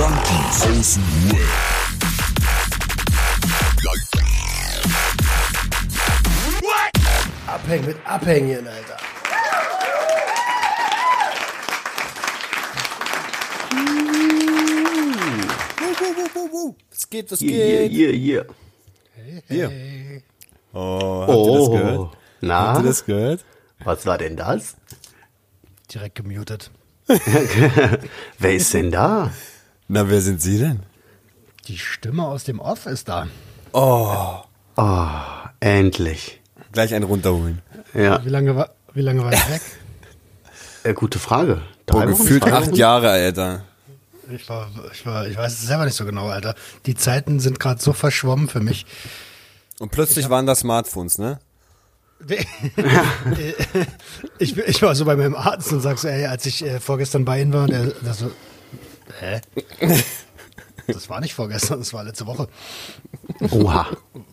Junkies aus dem Web. Abhängen mit Abhängen, Alter. Es geht, es Hier, hier, geht. hier, hier. Hier. Oh, habt ihr das gehört? Oh, Habt na, ihr das gehört? was war denn das? Direkt gemutet. Wer ist denn da? Na, wer sind Sie denn? Die Stimme aus dem Off ist da. Oh, Endlich. gleich einen runterholen. Ja, Wie lange war, wie lange war ich weg? äh, gute Frage. Boah, Drei Wochen, gefühlt zwei acht? Jahre, Alter. Ich war, ich war, ich weiß es selber nicht so genau, Alter. Die Zeiten sind gerade so verschwommen für mich. Und plötzlich waren da Smartphones, ne? ich, ich war so bei meinem Arzt und sag so, ey, als ich äh, vorgestern bei ihm war, der, der so, hä? Das war nicht vorgestern, das war letzte Woche. Oha.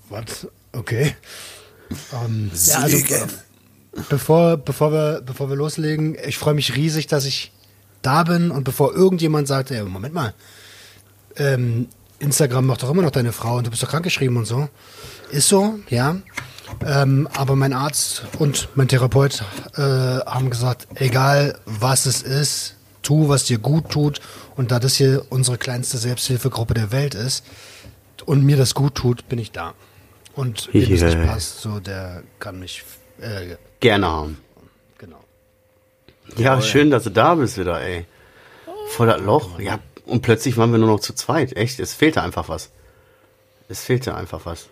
Was? Okay. Ähm, ja, also, bevor, bevor, wir, bevor wir loslegen, ich freue mich riesig, dass ich da bin und bevor irgendjemand sagt, ey, Moment mal, ähm, Instagram macht doch immer noch deine Frau und du bist doch krankgeschrieben und so. Ist so, ja. Ähm, aber mein Arzt und mein Therapeut äh, haben gesagt, egal was es ist, tu, was dir gut tut. Und da das hier unsere kleinste Selbsthilfegruppe der Welt ist und mir das gut tut, bin ich da. Und wem es nicht passt, so der kann mich, äh, Gerne haben. genau. Ja, schön, dass du da bist wieder, ey. Voll das Loch. Ja, und plötzlich waren wir nur noch zu zweit. Echt, es fehlte einfach was. Es fehlte einfach was.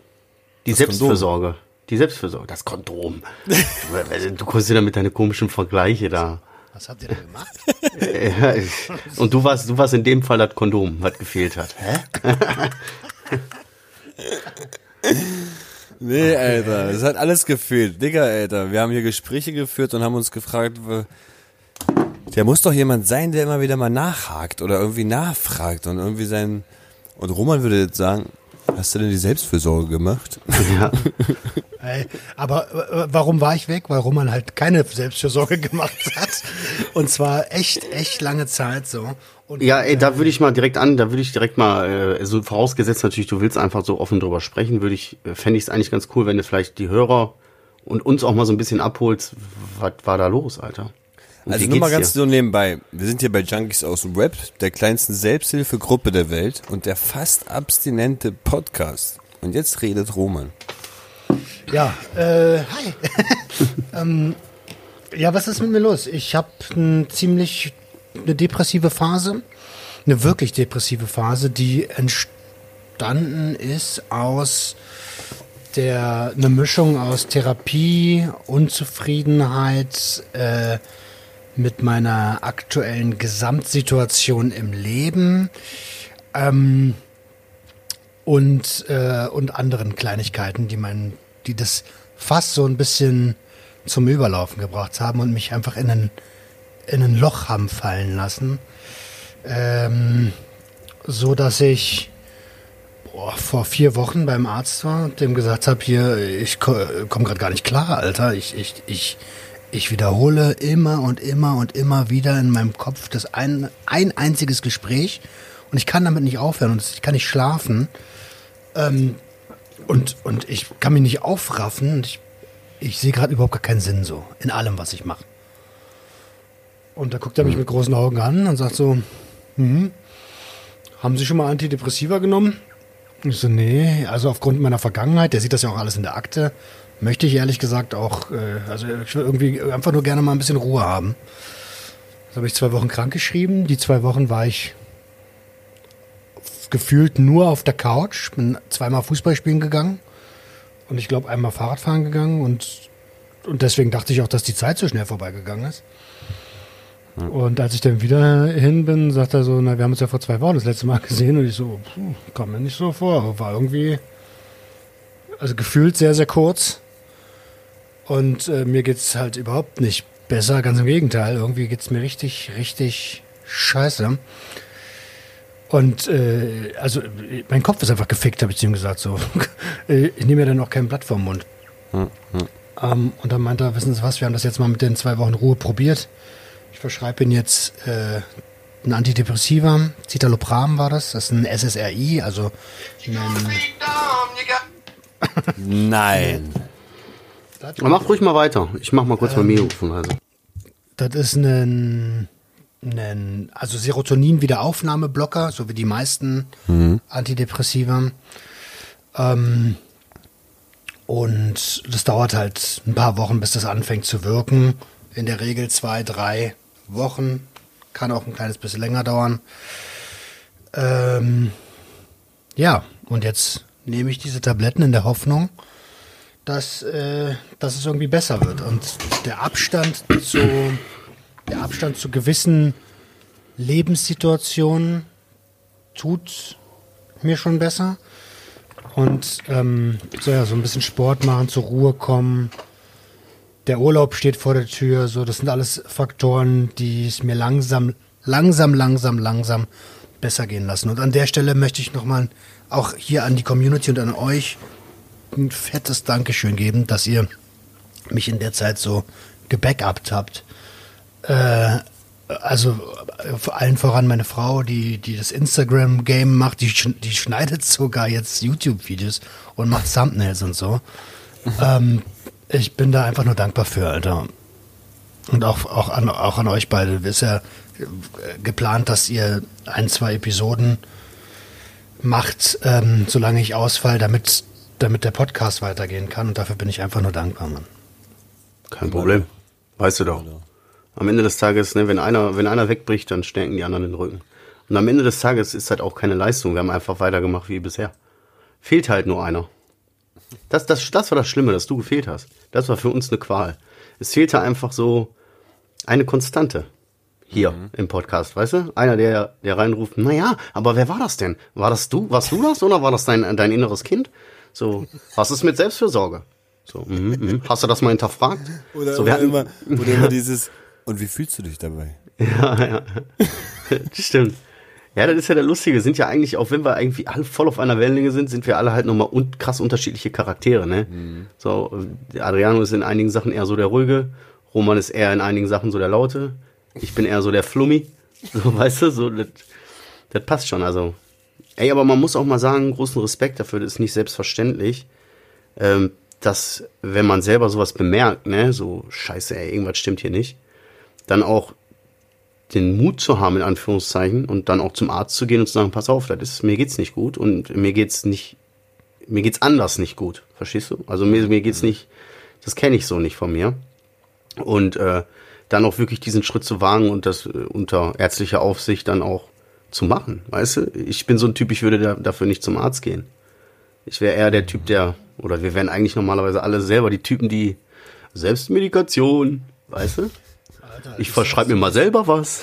Die Das Selbstfürsorge. Die Selbstfürsorge. Das Kondom. du, du kommst wieder mit deinen komischen Vergleiche da. Was habt ihr da gemacht? Ja, Und du warst, du warst in dem Fall das Kondom, was gefehlt hat. Hä? Nee, Alter, das hat alles gefehlt. Digga, Alter, wir haben hier Gespräche geführt und haben uns gefragt, der muss doch jemand sein, der immer wieder mal nachhakt oder irgendwie nachfragt und irgendwie sein... Und Roman würde jetzt sagen, hast du denn die Selbstfürsorge gemacht? Ja. Ey, aber äh, warum war ich weg? Weil Roman halt keine Selbstfürsorge gemacht hat. Und zwar echt, echt lange Zeit so. Und Ja, ey, da würde ich mal direkt an, da würde ich direkt mal, äh, so vorausgesetzt natürlich, du willst einfach so offen drüber sprechen, würde ich, äh, fände ich es eigentlich ganz cool, wenn du vielleicht die Hörer und uns auch mal so ein bisschen abholst, was war da los, Alter? Und Also nur mal ganz dir? so nebenbei. Wir sind hier bei Junkies aus dem Web, der kleinsten Selbsthilfegruppe der Welt und der fast abstinente Podcast. Und jetzt redet Roman. Ja, äh, hi. ähm, ja, was ist mit mir los? Ich habe ein ziemlich eine depressive Phase, eine wirklich depressive Phase, die entstanden ist aus der eine Mischung aus Therapie, Unzufriedenheit äh, mit meiner aktuellen Gesamtsituation im Leben. Ähm, und, äh, und anderen Kleinigkeiten, die mein, die das fast so ein bisschen zum Überlaufen gebracht haben und mich einfach in ein, in ein Loch haben fallen lassen. Ähm, so dass ich boah, vor vier Wochen beim Arzt war und dem gesagt habe, hier, ich komme gerade gar nicht klar, Alter. Ich, ich, ich, ich wiederhole immer und immer und immer wieder in meinem Kopf das ein, ein einziges Gespräch und ich kann damit nicht aufhören und ich kann nicht schlafen. Ähm, und, und ich kann mich nicht aufraffen und ich, ich sehe gerade überhaupt gar keinen Sinn so in allem, was ich mache. Und da guckt er mich mit großen Augen an und sagt so, hm, haben Sie schon mal Antidepressiva genommen? Ich so, nee, also aufgrund meiner Vergangenheit, der sieht das ja auch alles in der Akte, möchte ich ehrlich gesagt auch, äh, also ich will irgendwie einfach nur gerne mal ein bisschen Ruhe haben. Das habe ich zwei Wochen krank geschrieben. Die zwei Wochen war ich gefühlt nur auf der Couch, bin zweimal Fußball spielen gegangen und ich glaube einmal Fahrradfahren gegangen und, und deswegen dachte ich auch, dass die Zeit so schnell vorbeigegangen ist. Und als ich dann wieder hin bin, sagt er so, na, wir haben uns ja vor zwei Wochen das letzte Mal gesehen. Und ich so, puh, kam mir nicht so vor, war irgendwie, also gefühlt sehr, sehr kurz. Und äh, mir geht's halt überhaupt nicht besser, ganz im Gegenteil, irgendwie geht's mir richtig, richtig scheiße. Und äh, also mein Kopf ist einfach gefickt, habe ich zu ihm gesagt. So. Äh, ich nehme ja dann auch kein Blatt vom Mund. Ähm, und dann meinte er, wissen Sie was, wir haben das jetzt mal mit den zwei Wochen Ruhe probiert. Ich verschreibe Ihnen jetzt äh, ein Antidepressiva, Citalopram war das, das ist ein SSRI, also ein, Nein. Mach ruhig mal weiter. Ich mach mal kurz mein Mikrofon also. das ist ein, ein also Serotonin-Wiederaufnahmeblocker, so wie die meisten Antidepressiva. Ähm, und das dauert halt ein paar Wochen, bis das anfängt zu wirken. In der Regel zwei, drei Wochen. Kann auch ein kleines bisschen länger dauern. Ähm, ja, und jetzt nehme ich diese Tabletten in der Hoffnung, dass, äh, dass es irgendwie besser wird. Und der Abstand zu, der Abstand zu gewissen Lebenssituationen tut mir schon besser. Und ähm, so, ja, so ein bisschen Sport machen, zur Ruhe kommen. Der Urlaub steht vor der Tür. So, das sind alles Faktoren, die es mir langsam, langsam, langsam, langsam besser gehen lassen. Und an der Stelle möchte ich nochmal auch hier an die Community und an euch ein fettes Dankeschön geben, dass ihr mich in der Zeit so gebackupt habt. Äh, also äh, vor allen voran meine Frau, die, die das Instagram-Game macht, die, die schneidet sogar jetzt YouTube-Videos und macht Thumbnails und so. ähm, ich bin da einfach nur dankbar für, Alter. Und auch, auch, an, auch an euch beide. Ist ja äh, geplant, dass ihr ein, zwei Episoden macht, ähm, solange ich ausfall, damit, damit der Podcast weitergehen kann. Und dafür bin ich einfach nur dankbar, Mann. Kein Problem. Weißt du doch. Am Ende des Tages, ne, wenn einer, wenn einer wegbricht, dann stärken die anderen den Rücken. Und am Ende des Tages ist halt auch keine Leistung. Wir haben einfach weitergemacht wie bisher. Fehlt halt nur einer. Das, das, das war das Schlimme, dass du gefehlt hast. Das war für uns eine Qual. Es fehlte einfach so eine Konstante hier im Podcast, weißt du? Einer, der, der reinruft, naja, aber wer war das denn? War das du? Warst du das oder war das dein, dein inneres Kind? So, was ist mit Selbstfürsorge? So, mhm, mhm. hast du das mal hinterfragt? Oder, so, wir oder, hatten, immer, oder immer dieses, und wie fühlst du dich dabei? Stimmt. Ja, das ist ja der Lustige. Sind ja eigentlich, auch wenn wir irgendwie alle voll auf einer Wellenlänge sind, sind wir alle halt nochmal un krass unterschiedliche Charaktere, ne? So, äh, Adriano ist in einigen Sachen eher so der Ruhige, Roman ist eher in einigen Sachen so der Laute, ich bin eher so der Flummi. So, weißt du, so, das, das passt schon, also. Ey, aber man muss auch mal sagen, großen Respekt dafür, das ist nicht selbstverständlich, ähm, dass, wenn man selber sowas bemerkt, ne, so, scheiße, ey, irgendwas stimmt hier nicht, dann auch den Mut zu haben, in Anführungszeichen, und dann auch zum Arzt zu gehen und zu sagen, pass auf, das ist, mir geht's nicht gut und mir geht's nicht, mir geht's anders nicht gut, verstehst du? Also mir, mir geht's nicht, das kenne ich so nicht von mir. Und äh, dann auch wirklich diesen Schritt zu wagen und das äh, unter ärztlicher Aufsicht dann auch zu machen, weißt du? Ich bin so ein Typ, ich würde da, dafür nicht zum Arzt gehen. Ich wäre eher der Typ, der, oder wir wären eigentlich normalerweise alle selber die Typen, die Selbstmedikation, weißt du? Ich verschreibe mir mal selber was.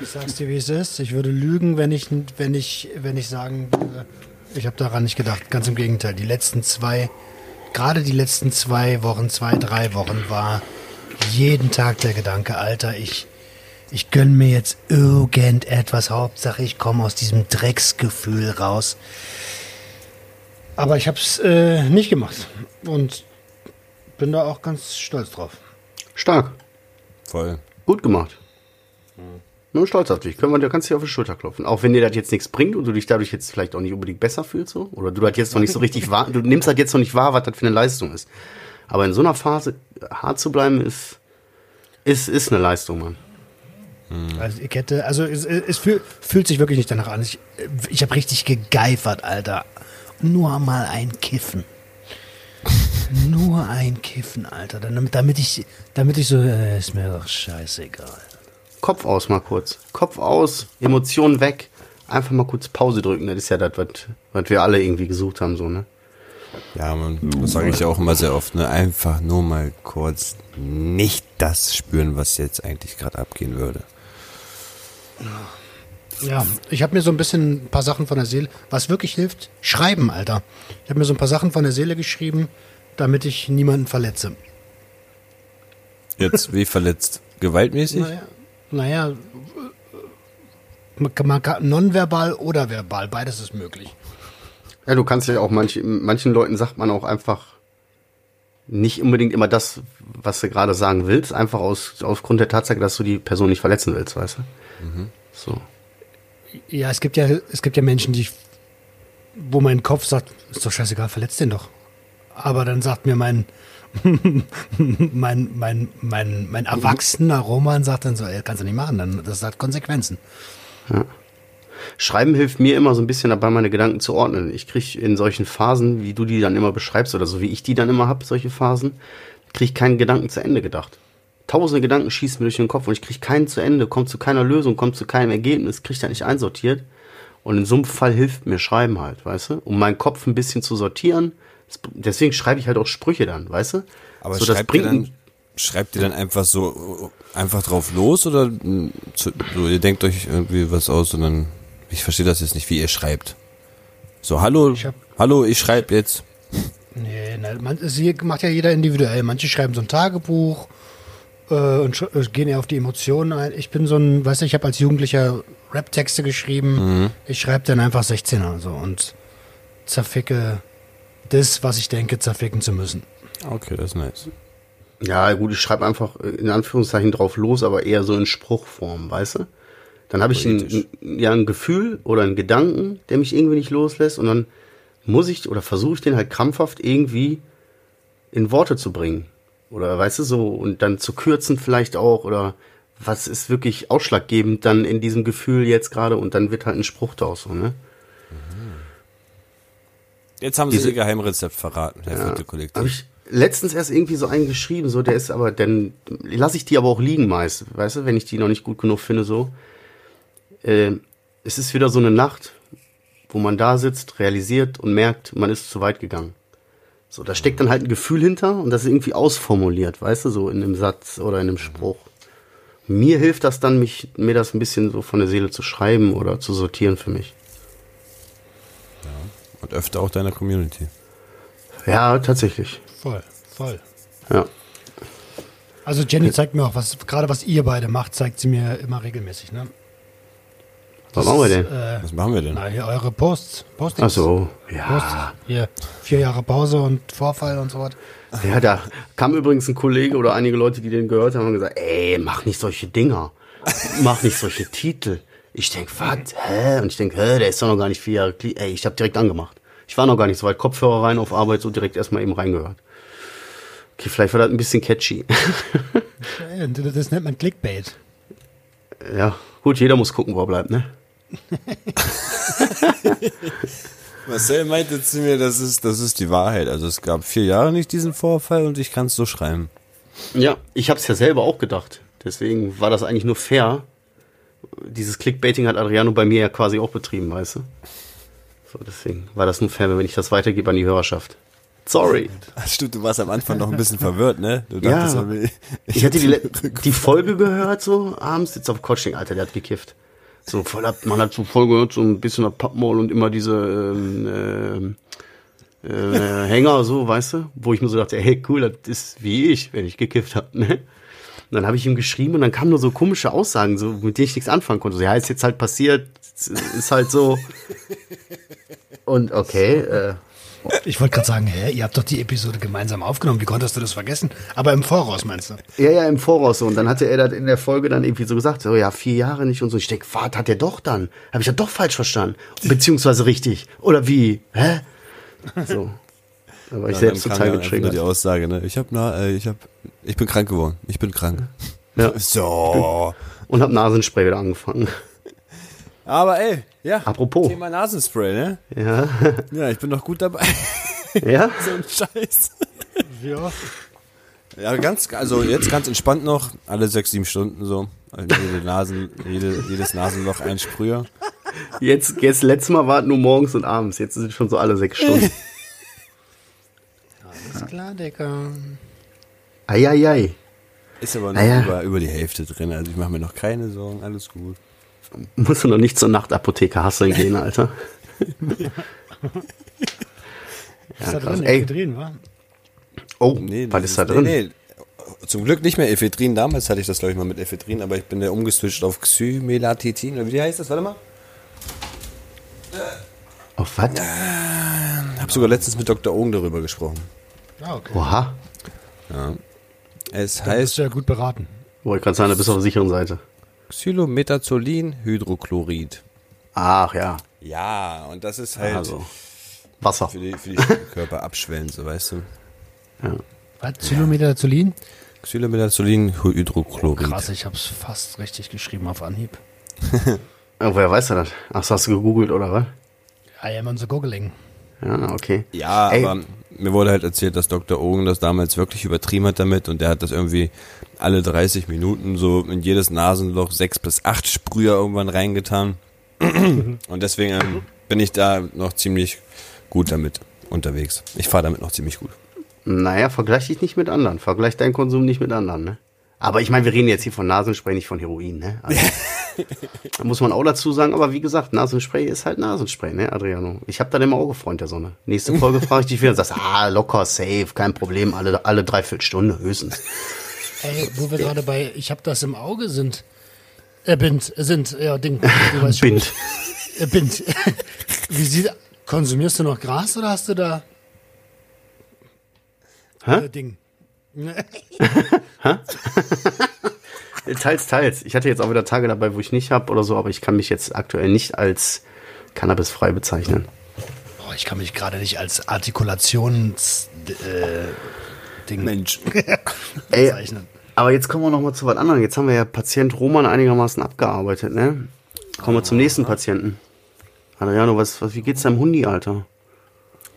Ich sag's dir, wie es ist. Ich würde lügen, wenn ich, wenn ich, wenn ich sagen würde, ich habe daran nicht gedacht. Ganz im Gegenteil. Die letzten zwei, gerade die letzten zwei Wochen, zwei, drei Wochen war jeden Tag der Gedanke, Alter, ich, ich gönn mir jetzt irgendetwas. Hauptsache, ich komme aus diesem Drecksgefühl raus. Aber ich hab's äh, nicht gemacht und bin da auch ganz stolz drauf. Stark. Voll. Gut gemacht. Nur stolz auf dich. Können wir, da kannst du dir auf die Schulter klopfen. Auch wenn dir das jetzt nichts bringt und du dich dadurch jetzt vielleicht auch nicht unbedingt besser fühlst, so. Oder du das jetzt noch nicht so richtig wahr, du nimmst halt jetzt noch nicht wahr, was das für eine Leistung ist. Aber in so einer Phase hart zu bleiben, ist, ist, ist eine Leistung, Mann. Also ich hätte, also es, es fühl, fühlt sich wirklich nicht danach an. Ich, ich habe richtig gegeifert, Alter. Nur mal ein Kiffen. Nur ein Kiffen, Alter. Damit, damit ich, damit ich so, äh, ist mir doch scheißegal. Kopf aus mal kurz. Kopf aus, Emotionen weg. Einfach mal kurz Pause drücken. Das ist ja das, was, was wir alle irgendwie gesucht haben, so, ne? Ja, man, das sage ich ja auch immer sehr oft, ne? Einfach nur mal kurz nicht das spüren, was jetzt eigentlich gerade abgehen würde. Ja, ich habe mir so ein bisschen ein paar Sachen von der Seele, was wirklich hilft, schreiben, Alter. Ich habe mir so ein paar Sachen von der Seele geschrieben, damit ich niemanden verletze. Jetzt, wie verletzt? Gewaltmäßig? Naja, naja, nonverbal oder verbal, beides ist möglich. Ja, du kannst ja auch manch, manchen Leuten sagt man auch einfach nicht unbedingt immer das, was du gerade sagen willst, einfach aus, aufgrund der Tatsache, dass du die Person nicht verletzen willst, weißt du? So. Ja, es gibt ja, es gibt ja Menschen, die, wo mein Kopf sagt, ist doch scheißegal, verletzt den doch. Aber dann sagt mir mein, mein, mein, mein, mein erwachsener Roman sagt dann so, ey, kannst du nicht machen, dann, das hat Konsequenzen. Schreiben hilft mir immer so ein bisschen dabei, meine Gedanken zu ordnen. Ich kriege in solchen Phasen, wie du die dann immer beschreibst oder so wie ich die dann immer habe, solche Phasen, kriege ich keinen Gedanken zu Ende gedacht. Tausende Gedanken schießen mir durch den Kopf und ich kriege keinen zu Ende, kommt zu keiner Lösung, kommt zu keinem Ergebnis, kriege da nicht einsortiert. Und in so einem Fall hilft mir Schreiben halt, weißt du, um meinen Kopf ein bisschen zu sortieren. Deswegen schreibe ich halt auch Sprüche dann, weißt du? Aber so, das schreibt, ihr bringt dann, schreibt ihr dann einfach so einfach drauf los oder zu, so, ihr denkt euch irgendwie was aus und dann, ich verstehe das jetzt nicht, wie ihr schreibt. So, hallo, Ich hab- hallo, ich schreibe jetzt. Nee, ne, man, es hier macht ja jeder individuell. Manche schreiben so ein Tagebuch äh, und äh, gehen eher auf die Emotionen ein. Ich bin so ein, weißt du, ich habe als Jugendlicher Rap-Texte geschrieben. Ich schreibe dann einfach 16er so und zerficke das, was ich denke, zerficken zu müssen. Okay, das ist nice. Ja, gut, ich schreibe einfach in Anführungszeichen drauf los, aber eher so in Spruchform, weißt du? Dann habe ich ein- ja, ein Gefühl oder einen Gedanken, der mich irgendwie nicht loslässt und dann muss ich oder versuche ich den halt krampfhaft irgendwie in Worte zu bringen. Oder weißt du so, und dann zu kürzen vielleicht auch oder was ist wirklich ausschlaggebend dann in diesem Gefühl jetzt gerade und dann wird halt ein Spruch daraus so, ne? Jetzt haben sie Diese- ihr Geheimrezept verraten, Herr vierte Habe Kollektiv. ich letztens erst irgendwie so einen geschrieben, so der ist aber, dann lasse ich die aber auch liegen meist, weißt du, wenn ich die noch nicht gut genug finde, so. Äh, es ist wieder so eine Nacht, wo man da sitzt, realisiert und merkt, man ist zu weit gegangen. So, da steckt dann halt ein Gefühl hinter und das ist irgendwie ausformuliert, weißt du, so in einem Satz oder in einem Spruch. Mir hilft das dann, mich, mir das ein bisschen so von der Seele zu schreiben oder zu sortieren für mich. Und öfter auch deiner Community. Ja, tatsächlich. Voll, voll. Ja. Also Jenny zeigt mir auch, was gerade was ihr beide macht, zeigt sie mir immer regelmäßig, ne? Was machen wir denn? Äh, Was machen wir denn? na, hier eure Posts. Postings. Ach so, Posts. ja. Hier, vier Jahre Pause und Vorfall und so was. Ja, da kam übrigens ein Kollege oder einige Leute, die den gehört haben, haben gesagt, ey, mach nicht solche Dinger. Mach nicht solche Titel. Ich denk, was? Hä? Und ich denk, hä, der ist doch noch gar nicht vier Jahre Kli Ey, ich habe direkt angemacht. Ich war noch gar nicht so weit. Kopfhörer rein auf Arbeit, so direkt erstmal eben reingehört. Okay, vielleicht war das ein bisschen catchy. Das das nennt man Clickbait. ja, gut, jeder muss gucken, wo er bleibt, ne? Marcel meinte zu mir, das ist, das ist die Wahrheit. Also es gab vier Jahre nicht diesen Vorfall und ich kann es so schreiben. Ja, ich habe es ja selber auch gedacht. Deswegen war das eigentlich nur fair. Dieses Clickbaiting hat Adriano bei mir ja quasi auch betrieben, weißt du? So, deswegen war das nur fair, wenn ich das weitergebe an die Hörerschaft. Sorry. Stimmt, du warst am Anfang noch ein bisschen verwirrt, ne? Du Ja. dachtest, aber- Ich hatte die, die Folge gehört, so abends, jetzt auf Coaching, Alter, der hat gekifft. So voll ab, man hat so voll gehört, so ein bisschen auf Pappmaul und immer diese ähm, ähm, äh, Hänger, so, weißt du? Wo ich mir so dachte, hey, cool, das ist wie ich, wenn ich gekifft habe, ne? Und dann habe ich ihm geschrieben und dann kamen nur so komische Aussagen, so, mit denen ich nichts anfangen konnte. So, ja, ist jetzt halt passiert, ist- halt so. Und okay, äh, Ich wollte gerade sagen, hä, ihr habt doch die Episode gemeinsam aufgenommen. Wie konntest du das vergessen? Aber im Voraus meinst du? Ja, ja, im Voraus so. Und dann hatte er das in der Folge dann irgendwie so gesagt, so, ja, vier Jahre nicht und so. Ich denke, was hat er doch dann? Habe ich ja doch falsch verstanden. Beziehungsweise richtig. Oder wie? Hä? So. Da war ich Ja, selbst total nur die getriggert. Aussage, ne? Ich hab, na, äh, ich hab, ich bin krank geworden. Ich bin krank. Ja. So. Und hab Nasenspray wieder angefangen. Aber ey, ja. Apropos. Thema Nasenspray, ne? Ja. Ja, ich bin noch gut dabei. Ja? so ein Scheiß. Ja. Ja, ganz, also jetzt ganz entspannt noch, alle sechs, sieben Stunden so. Also jede Nasen, jede, jedes Nasenloch ein Sprüher. Jetzt, jetzt letztes Mal war es nur morgens und abends. Jetzt sind schon so alle sechs Stunden. Alles klar, Decker. Eieiei. Ist aber noch ja. über, über die Hälfte drin. Also ich mache mir noch keine Sorgen, alles gut. Musst du noch nicht zur Nachtapotheke hasseln gehen, Alter. Ist da krass. drin? Ey. Ephedrin, wa? Oh, Nee, was ist da drin? Nee, nee. Zum Glück nicht mehr Ephedrin. Damals hatte ich das, glaube ich, mal mit Ephedrin, aber ich bin ja umgeswitcht auf Xymelatitin. Oder wie heißt das? Warte mal. Auf was? Hab sogar letztens mit Dr. Ogen darüber gesprochen. Ah, okay. Oha. Es Dann bist heißt du ja gut beraten. Wollte gerade sagen, da bist du auf der sicheren Seite. Xylometazolin-Hydrochlorid. Ach ja, Ja, und das ist halt also Wasser. für die, für die Körper abschwellen, so weißt du. Was? Xylometazolin? Xylometazolin-Hydrochlorid. Krass, ich hab's fast richtig geschrieben auf Anhieb. Oh, woher weißt du das? Ach, das hast du gegoogelt, oder was? I am on the googling. Ja, okay. Ja, Ey. aber mir wurde halt erzählt, dass Dr. Ogen das damals wirklich übertrieben hat damit und der hat das irgendwie alle 30 Minuten so in jedes Nasenloch sechs bis acht Sprüher irgendwann reingetan. und deswegen ähm, bin ich da noch ziemlich gut damit unterwegs. Ich fahre damit noch ziemlich gut. Naja, vergleich dich nicht mit anderen. Vergleich deinen Konsum nicht mit anderen, ne? Aber ich meine, wir reden jetzt hier von Nasenspray, nicht von Heroin, ne? Also, da muss man auch dazu sagen, aber wie gesagt, Nasenspray ist halt Nasenspray, ne, Adriano? Ich habe da immer Auge, der Sonne. Nächste Folge frage ich dich wieder und sagst, ah, locker, safe, kein Problem, alle, alle dreiviertel Stunde höchstens. Ey, wo wir gerade bei Ich hab das im Auge sind. Äh, Bind, äh, sind, ja, Ding. Du weißt schon. Bind. Äh, Bind. Wie sieht, konsumierst du noch Gras oder hast du da Hä? äh, Ding? Teils, teils. Ich hatte jetzt auch wieder Tage dabei, wo ich nicht hab oder so, aber ich kann mich jetzt aktuell nicht als cannabisfrei bezeichnen. Boah, ich kann mich gerade nicht als Artikulations äh, Ding Mensch. Ey, bezeichnen. aber jetzt kommen wir noch mal zu was anderem. Jetzt haben wir ja Patient Roman einigermaßen abgearbeitet, ne? Kommen wir zum nächsten Patienten. Adriano, was, was, wie geht's deinem Hundi, Alter?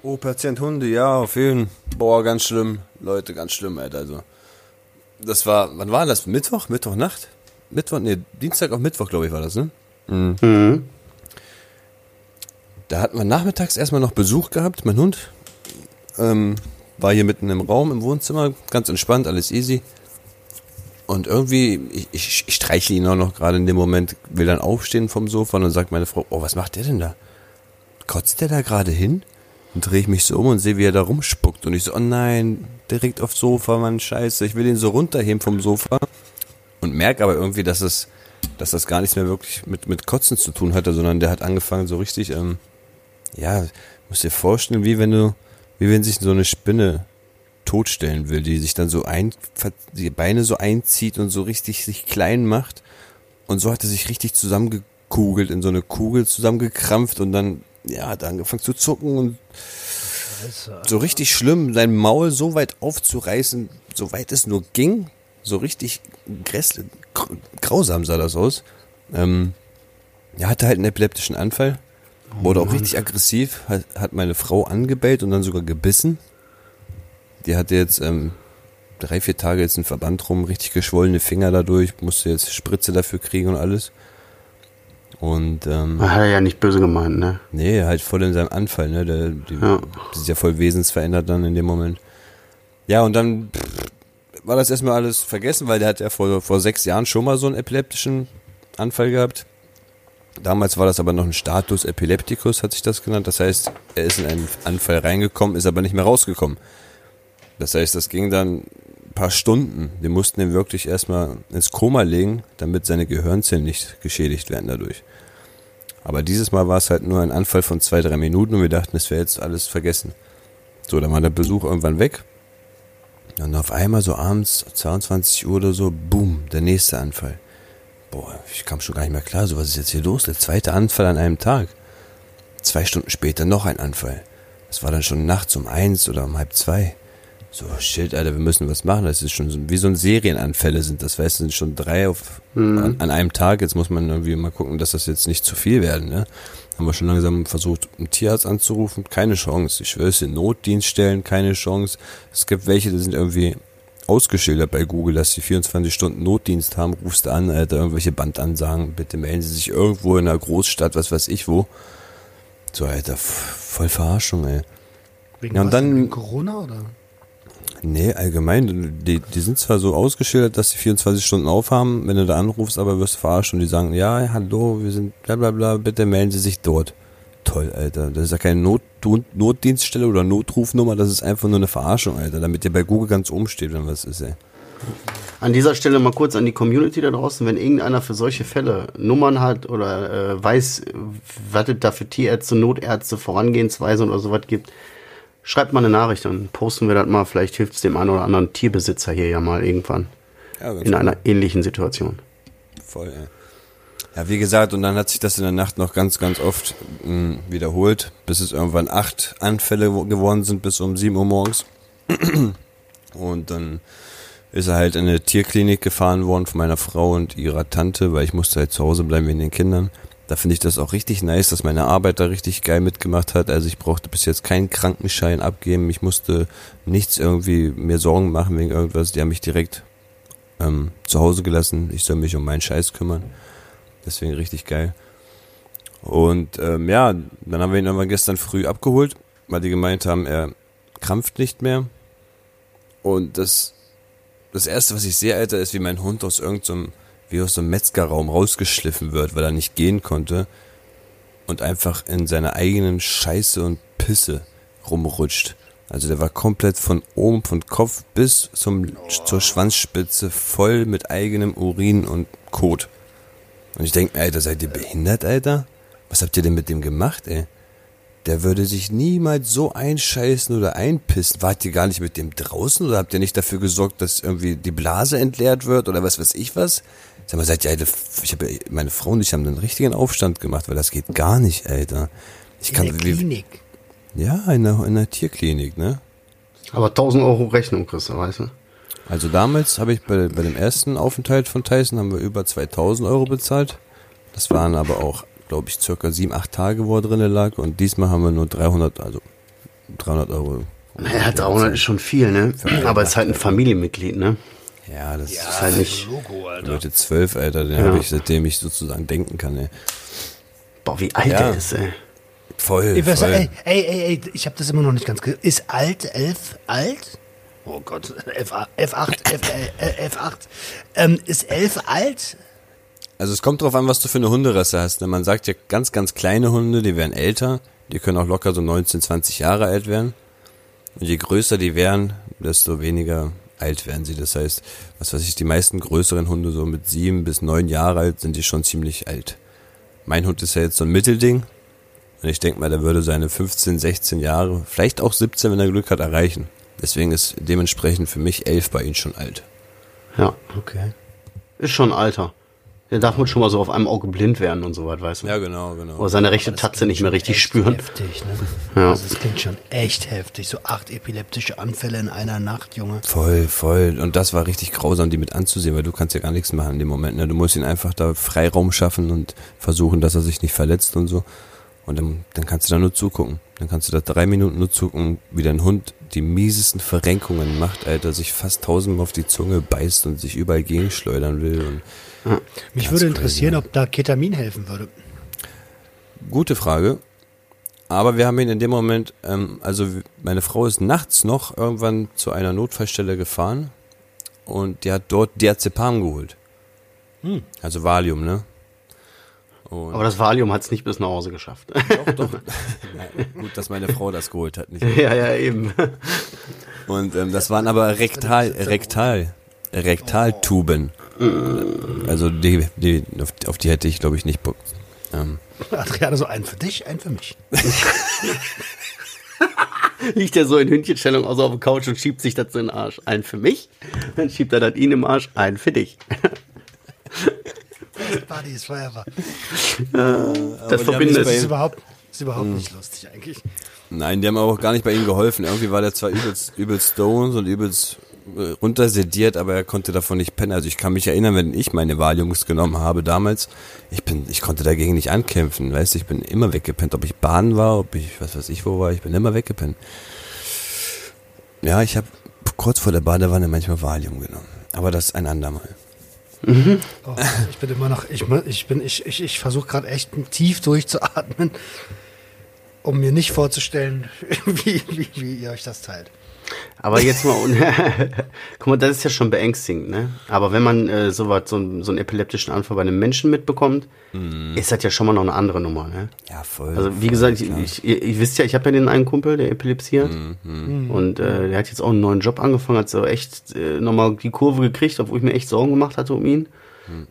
Oh, Patient Hunde, ja, auf jeden Boah, ganz schlimm. Leute, ganz schlimm, Alter. Also, das war, wann war das? Mittwoch? Mittwochnacht? Mittwoch? Nee, Dienstag auf Mittwoch, glaube ich, war das, ne? Mhm. Da hatten wir nachmittags erstmal noch Besuch gehabt. Mein Hund ähm, war hier mitten im Raum im Wohnzimmer, ganz entspannt, alles easy. Und irgendwie, ich, ich, ich streichle ihn auch noch gerade in dem Moment, will dann aufstehen vom Sofa und dann sagt meine Frau, oh, was macht der denn da? Kotzt der da gerade hin? Dann drehe ich mich so um und sehe, wie er da rumspuckt. Und ich so, oh nein, direkt aufs Sofa, Mann, scheiße. Ich will ihn so runterheben vom Sofa. Und merke aber irgendwie, dass es, dass das gar nichts mehr wirklich mit, mit Kotzen zu tun hatte, sondern der hat angefangen so richtig, ähm, ja, musst dir vorstellen, wie wenn du, wie wenn sich so eine Spinne totstellen will, die sich dann so ein, die Beine so einzieht und so richtig sich klein macht. Und so hat er sich richtig zusammengekugelt, in so eine Kugel zusammengekrampft und dann, ja, hat er angefangen zu zucken und so richtig schlimm, sein Maul so weit aufzureißen, so weit es nur ging, so richtig grässlich, gr- grausam sah das aus. Ähm, er hatte halt einen epileptischen Anfall, wurde auch richtig aggressiv, hat, hat meine Frau angebellt und dann sogar gebissen. Die hatte jetzt ähm, drei, vier Tage jetzt einen Verband rum, richtig geschwollene Finger dadurch, musste jetzt Spritze dafür kriegen und alles. Und ähm, Hat er ja nicht böse gemeint, ne? Nee, halt voll in seinem Anfall, ne? Der, die, Ja. ist ja voll wesensverändert dann in dem Moment. Ja, und dann pff, war das erstmal alles vergessen, weil der hat ja vor, vor sechs Jahren schon mal so einen epileptischen Anfall gehabt. Damals war das aber noch ein Status Epilepticus, hat sich das genannt. Das heißt, er ist in einen Anfall reingekommen, ist aber nicht mehr rausgekommen. Das heißt, das ging dann ein paar Stunden. Wir mussten ihn wirklich erstmal ins Koma legen, damit seine Gehirnzellen nicht geschädigt werden dadurch. Aber dieses Mal war es halt nur ein Anfall von zwei, drei Minuten und wir dachten, es wäre jetzt alles vergessen. So, dann war der Besuch irgendwann weg. Und auf einmal so abends, 22 Uhr oder so, boom, der nächste Anfall. Boah, ich kam schon gar nicht mehr klar, so was ist jetzt hier los? Der zweite Anfall an einem Tag. Zwei Stunden später noch ein Anfall. Das war dann schon nachts um eins oder um halb zwei. So, shit, Alter, wir müssen was machen. Das ist schon so, wie so ein Serienanfälle sind. Das weißt du, sind schon drei auf, an, an einem Tag. Jetzt muss man irgendwie mal gucken, dass das jetzt nicht zu viel werden, ne? Haben wir schon langsam versucht, einen Tierarzt anzurufen. Keine Chance. Ich schwöre es dir, Notdienststellen, keine Chance. Es gibt welche, die sind irgendwie ausgeschildert bei Google, dass sie 24 Stunden Notdienst haben. Rufst du an, Alter, irgendwelche Bandansagen. Bitte melden Sie sich irgendwo in einer Großstadt, was weiß ich wo. So, Alter, voll Verarschung, ey. Wegen Ja, und was dann- Corona oder? Nee, allgemein, die, die sind zwar so ausgeschildert, dass sie 24 Stunden aufhaben, wenn du da anrufst, aber wirst du verarscht und die sagen, ja, hallo, wir sind bla bla bla, bitte melden Sie sich dort. Toll, Alter. Das ist ja keine Not, Not- Notdienststelle oder Notrufnummer, das ist einfach nur eine Verarschung, Alter, damit ihr bei Google ganz oben steht, wenn was ist, ey. An dieser Stelle mal kurz an die Community da draußen, wenn irgendeiner für solche Fälle Nummern hat oder äh, weiß, äh, was es da für Tierärzte, Notärzte, Vorangehensweise oder sowas gibt, schreibt mal eine Nachricht, dann posten wir das mal. Vielleicht hilft es dem einen oder anderen Tierbesitzer hier ja mal irgendwann Ja, in einer ähnlichen Situation. voll, ey. Ja, wie gesagt, und dann hat sich das in der Nacht noch ganz, ganz oft mh, wiederholt, bis es irgendwann acht Anfälle wo- geworden sind, bis um 7 Uhr morgens. Und dann ist er halt in eine Tierklinik gefahren worden von meiner Frau und ihrer Tante, weil ich musste halt zu Hause bleiben wegen den Kindern. Da finde ich das auch richtig nice, dass meine Arbeit da richtig geil mitgemacht hat. Also ich brauchte bis jetzt keinen Krankenschein abgeben. Ich musste nichts irgendwie mir Sorgen machen wegen irgendwas. Die haben mich direkt ähm, zu Hause gelassen. Ich soll mich um meinen Scheiß kümmern. Deswegen richtig geil. Und ähm, ja, dann haben wir ihn irgendwann gestern früh abgeholt, weil die gemeint haben, er krampft nicht mehr. Und das, das erste, was ich sehe, Alter, ist, wie mein Hund aus irgendeinem, wie aus so einem Metzgerraum rausgeschliffen wird, weil er nicht gehen konnte und einfach in seiner eigenen Scheiße und Pisse rumrutscht. Also der war komplett von oben, von Kopf bis zum, zur Schwanzspitze voll mit eigenem Urin und Kot. Und ich denke mir, Alter, seid ihr behindert, Alter? Was habt ihr denn mit dem gemacht, ey? Der würde sich niemals so einscheißen oder einpissen. Wart ihr gar nicht mit dem draußen oder habt ihr nicht dafür gesorgt, dass irgendwie die Blase entleert wird oder was weiß ich was? Sag mal, seid ihr, Alter, ich habe meine Frau und ich haben einen richtigen Aufstand gemacht, weil das geht gar nicht, Alter. Ich kann, in der wie, Klinik. ja, in der, in der Tierklinik, ne? Aber 1000 Euro Rechnung kriegst du, weißt du? Also damals habe ich bei, bei dem ersten Aufenthalt von Tyson haben wir über 2000 Euro bezahlt. Das waren aber auch, glaube ich, circa sieben, acht Tage, wo er drinne lag. Und diesmal haben wir nur 300, also 300 Euro. Naja, 300 ist schon viel, ne? Aber es ist halt ein Familienmitglied, ne? Ja, das ist halt nicht. Logo, Alter. Leute zwölf, Alter, den Ja. habe ich, seitdem ich sozusagen denken kann, ey. Boah, wie alt Ja. der ist, ey. Voll, Ich weiß, voll. ey, ey, ey, ey, ich habe das immer noch nicht ganz ge Ist alt, elf, alt? Oh Gott, F, F8, F, äh, F8. Ähm, ist elf alt? Also es kommt drauf an, was du für eine Hunderasse hast. ne? Man sagt ja ganz, ganz kleine Hunde, die werden älter. Die können auch locker so 19, 20 Jahre alt werden. Und je größer die werden, desto weniger alt werden sie. Das heißt, was weiß ich, die meisten größeren Hunde so mit sieben bis neun Jahre alt sind die schon ziemlich alt. Mein Hund ist ja jetzt so ein Mittelding. Und ich denke mal, der würde seine 15, 16 Jahre, vielleicht auch 17, wenn er Glück hat, erreichen. Deswegen ist dementsprechend für mich elf bei ihm schon alt. Ja, Okay. ist schon Alter. Der darf man schon mal so auf einem Auge blind werden und so was, weißt du? Ja, genau, genau. Oder seine rechte Tatze nicht mehr richtig Echt spüren. Heftig, ne? Ja. Also das klingt schon echt heftig. So acht epileptische Anfälle in einer Nacht, Junge. Voll, voll. Und das war richtig grausam, die mit anzusehen, weil du kannst ja gar nichts machen in dem Moment. Ne? Du musst ihn einfach da Freiraum schaffen und versuchen, dass er sich nicht verletzt und so. Und dann, dann kannst du da nur zugucken. Dann kannst du da drei Minuten nur zugucken, wie dein Hund die miesesten Verrenkungen macht, Alter, sich fast tausendmal auf die Zunge beißt und sich überall gegenschleudern will. Und Mich Ganz würde crazy, interessieren, ja. ob da Ketamin helfen würde. Gute Frage. Aber wir haben ihn in dem Moment, ähm, also meine Frau ist nachts noch irgendwann zu einer Notfallstelle gefahren und die hat dort Diazepam geholt. Also Valium, ne? Und Aber das Valium hat es nicht bis nach Hause geschafft. doch, doch. Nein, gut, dass meine Frau das geholt hat, nicht? ja, ja, eben. Und ähm, das waren aber rektal, rektal, Rektaltuben. Also die, die, auf, auf die hätte ich, glaube ich, nicht Bock. Ähm, Adriane, so einen für dich, einen für mich. Liegt er so in Hündchenstellung also auf der Couch und schiebt sich das so in den Arsch. Einen für mich, dann schiebt er das ihn im Arsch, einen für dich. Buddy ist forever. Das die haben verbindet. Das ist überhaupt, ist überhaupt nicht lustig eigentlich. Nein, die haben aber auch gar nicht bei ihm geholfen. Irgendwie war der zwar übelst, übelst stoned und übelst äh, runtersediert, aber er konnte davon nicht pennen. Also ich kann mich erinnern, wenn ich meine Valiums genommen habe damals, ich bin, ich konnte dagegen nicht ankämpfen, weißt du, ich bin immer weggepennt, ob ich baden war, ob ich, was weiß ich wo war, ich bin immer weggepennt. Ja, ich habe kurz vor der Badewanne manchmal Valium genommen, aber das ein andermal. Oh, ich bin immer noch, ich, ich bin, ich, ich, ich versuche gerade echt tief durchzuatmen, um mir nicht vorzustellen, wie, wie, wie ihr euch das teilt. Aber jetzt mal, guck mal, das ist ja schon beängstigend, ne? Aber wenn man äh, so was, so, einen- so einen epileptischen Anfall bei einem Menschen mitbekommt, ist das ja schon mal noch eine andere Nummer, ne? Ja, voll. Also wie voll, gesagt, ich, ich, ihr, ihr wisst ja, ich habe ja den einen Kumpel, der Epilepsie hat. Und äh, der hat jetzt auch einen neuen Job angefangen, hat so echt äh, nochmal die Kurve gekriegt, obwohl ich mir echt Sorgen gemacht hatte um ihn.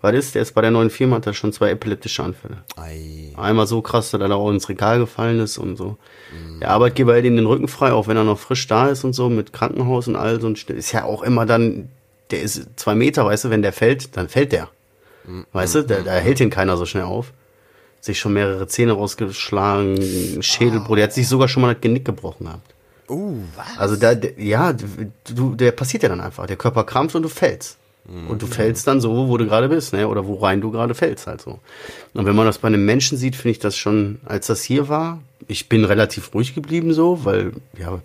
Was ist? Der ist bei der neuen Firma, hat er schon zwei epileptische Anfälle. Ei. Einmal so krass, dass er da auch ins Regal gefallen ist und so. Der Arbeitgeber hält ihm den Rücken frei, auch wenn er noch frisch da ist und so, mit Krankenhaus und all so. Und ist ja auch immer dann, der ist zwei Meter, weißt du, wenn der fällt, dann fällt der. Weißt du, da, da hält ihn keiner so schnell auf. Sich schon mehrere Zähne rausgeschlagen, Schädelbruch, der hat sich sogar schon mal das Genick gebrochen gehabt. Uh, Also da, ja, du, der passiert ja dann einfach. Der Körper krampft und du fällst. Und du fällst dann so, wo du gerade bist, ne? Oder wo rein du gerade fällst, halt so. Und wenn man das bei einem Menschen sieht, finde ich das schon, als das hier war, ich bin relativ ruhig geblieben so, weil, ja,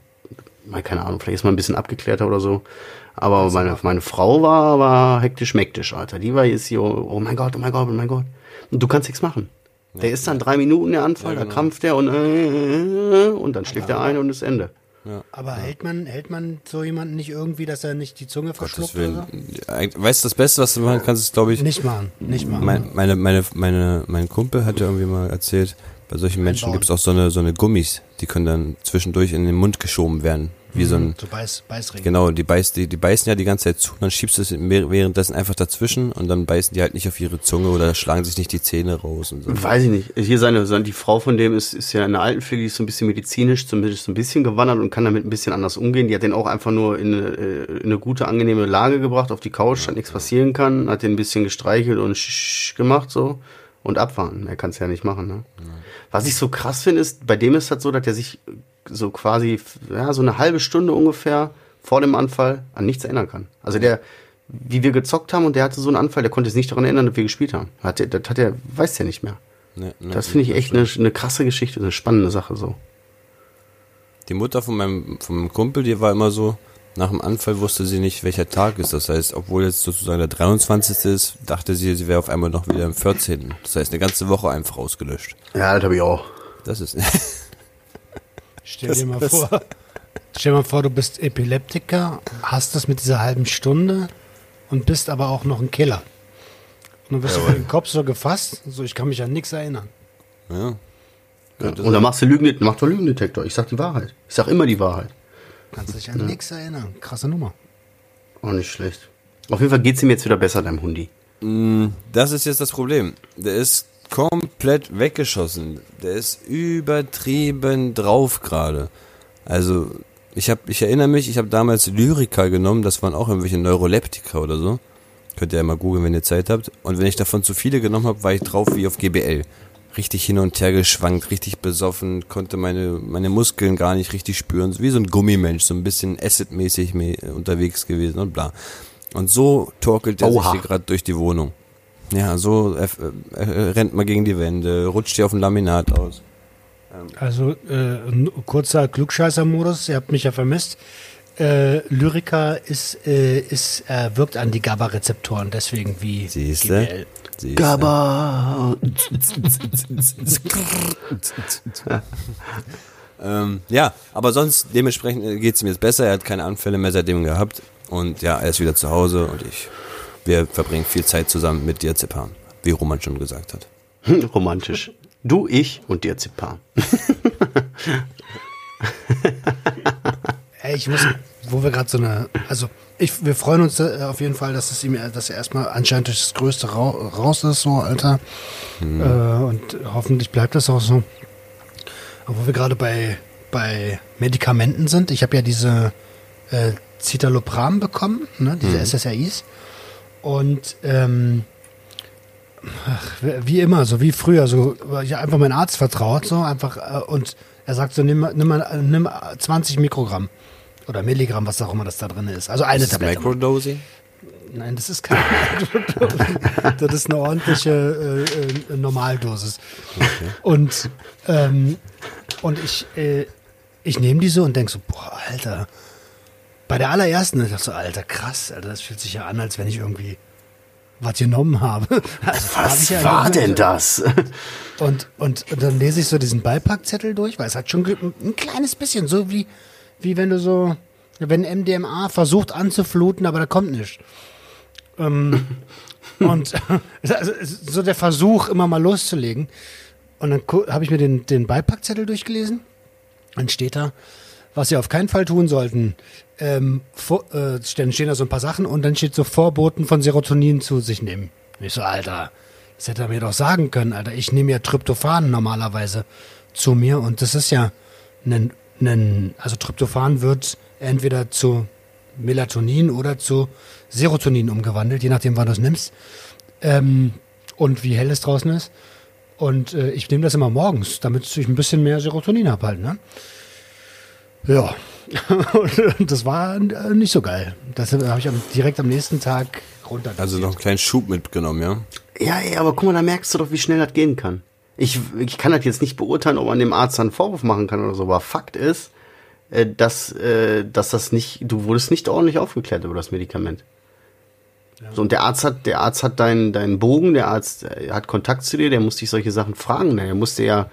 mal keine Ahnung, vielleicht ist man ein bisschen abgeklärter oder so. Aber meine, meine Frau war, war hektisch mektisch, Alter. Die war jetzt hier, oh mein Gott, oh mein Gott, oh mein Gott. Und du kannst nichts machen. Der ist dann drei Minuten der Anfall, da krampft der und, äh, und dann schläft er ein und ist Ende. Aber hält man, hält man so jemanden nicht irgendwie, dass er nicht die Zunge verschluckt oder Willen. Weißt du, das Beste, was du machen kannst, ist, glaube ich? Nicht machen, nicht machen. mein, meine, meine, meine, mein Kumpel hat ja irgendwie mal erzählt, bei solchen Menschen gibt es auch so eine, so eine Gummis, die können dann zwischendurch in den Mund geschoben werden. Wie so ein, so Beiß, Beißring. genau, die, beiß, die, die beißen ja die ganze Zeit zu, dann schiebst du es wäh- währenddessen einfach dazwischen und dann beißen die halt nicht auf ihre Zunge oder schlagen sich nicht die Zähne raus und so. Weiß ich nicht. Hier seine, die Frau von dem ist, ist ja in der Altenpflege, die ist so ein bisschen medizinisch, zumindest so ein bisschen gewandert und kann damit ein bisschen anders umgehen. Die hat den auch einfach nur in eine, äh, in eine gute, angenehme Lage gebracht, auf die Couch, dass nichts passieren kann, hat den ein bisschen gestreichelt und sch gemacht so und abwarten. Er kann es ja nicht machen. Ne? Was ich so krass finde, ist, bei dem ist das so, dass er sich so quasi, ja, so eine halbe Stunde ungefähr vor dem Anfall an nichts erinnern kann. Also der, wie wir gezockt haben und der hatte so einen Anfall, der konnte sich nicht daran erinnern, dass wir gespielt haben. Hat der, das hat er, weiß der nicht mehr. Ne, ne, Das finde ich echt eine, eine krasse Geschichte, eine spannende Sache so. Die Mutter von meinem, von meinem Kumpel, die war immer so, nach dem Anfall wusste sie nicht, welcher Tag ist. Das heißt, obwohl jetzt sozusagen der 23. ist, dachte sie, sie wäre auf einmal noch wieder am 14. Das heißt, eine ganze Woche einfach ausgelöscht. Ja, das habe ich auch. Das ist, Stell dir mal vor, stell dir mal vor, du bist Epileptiker, hast das mit dieser halben Stunde und bist aber auch noch ein Killer. Und dann wirst du von dem Kopf so gefasst, so ich kann mich an nichts erinnern. ja. Und dann machst du Lügen, mach doch Lügendetektor. Ich sag die Wahrheit. Ich sag immer die Wahrheit. Kannst dich an nichts erinnern. Krasse Nummer. Auch nicht schlecht. Auf jeden Fall geht's ihm jetzt wieder besser, deinem Hundi. Das ist jetzt das Problem. Der ist komplett weggeschossen. Der ist übertrieben drauf gerade. Also, ich hab, ich erinnere mich, ich habe damals Lyrica genommen, das waren auch irgendwelche Neuroleptika oder so. Könnt ihr ja mal googeln, wenn ihr Zeit habt. Und wenn ich davon zu viele genommen habe, war ich drauf wie auf GBL. Richtig hin und her geschwankt, richtig besoffen, konnte meine, meine Muskeln gar nicht richtig spüren. Wie so ein Gummimensch, so ein bisschen Acid-mäßig unterwegs gewesen und bla. Und so torkelt er sich hier gerade durch die Wohnung. Ja, so äh, äh, rennt man gegen die Wände, rutscht hier auf dem Laminat aus. Also äh, ein kurzer Klugscheißer-Modus, ihr habt mich ja vermisst. Äh, Lyrica ist, äh, ist, äh, wirkt an die GABA-Rezeptoren, deswegen wie Siehste? GBL. Siehste? Gaba. Ähm, ja, aber sonst dementsprechend geht es ihm jetzt besser. Er hat keine Anfälle mehr seitdem gehabt. Und ja, er ist wieder zu Hause und ich, wir verbringen viel Zeit zusammen mit Diazepam, wie Roman schon gesagt hat. Romantisch. Du, ich und Diazepam. Ey, ich muss, wo wir gerade so eine, also ich, wir freuen uns äh, auf jeden Fall, dass es ihm, dass er erstmal anscheinend das Größte rau, raus ist, so Alter. Äh, und hoffentlich bleibt das auch so. Aber wo wir gerade bei, bei Medikamenten sind, ich habe ja diese äh, Citalopram bekommen, ne, diese SSRIs. Und ähm, ach, wie immer, so wie früher, so ich einfach meinen Arzt vertraut, so einfach äh, und er sagt so, nimm, nimm, nimm 20 Mikrogramm oder Milligramm, was auch immer das da drin ist. Also eine Ist das Tablette. Microdosing? Nein, das ist keine Das ist eine ordentliche äh, äh, Normaldosis. Und, ähm, und ich, äh, ich nehme diese und denke so, boah, Alter. Bei der allerersten, ich dachte so, Alter, krass, Alter, das fühlt sich ja an, als wenn ich irgendwie was genommen habe. Also, hab Was ich ja war denn das? und, und, und dann lese ich so diesen Beipackzettel durch, weil es hat schon ein kleines bisschen, so wie, wie wenn du so, wenn MDMA versucht anzufluten, aber da kommt nichts. Ähm, und also, so der Versuch, immer mal loszulegen. Und dann habe ich mir den, den Beipackzettel durchgelesen. Dann steht da, was sie auf keinen Fall tun sollten. Ähm, vor, äh, stehen, stehen da so ein paar Sachen und dann steht so Vorboten von Serotonin zu sich nehmen. Und ich so, Alter, das hätte er mir doch sagen können, Alter. Ich nehme ja Tryptophan normalerweise zu mir und das ist ja ein, ein also Tryptophan wird entweder zu Melatonin oder zu Serotonin umgewandelt, je nachdem, wann du es nimmst. ähm, und wie hell es draußen ist. Und äh, ich nehme das immer morgens, damit ich ein bisschen mehr Serotonin habe halt, ne? Ja. und das war äh, nicht so geil. Das habe ich am, direkt am nächsten Tag runter. Also noch einen kleinen Schub mitgenommen, ja? Ja, ja, aber guck mal, da merkst du doch, wie schnell das gehen kann. Ich, ich kann das jetzt nicht beurteilen, ob man dem Arzt einen Vorwurf machen kann oder so, aber Fakt ist, äh, dass, äh, dass das nicht, du wurdest nicht ordentlich aufgeklärt über das Medikament. So, und der Arzt hat, der Arzt hat deinen, deinen Bogen, der Arzt hat Kontakt zu dir, der muss dich solche Sachen fragen, der musste ja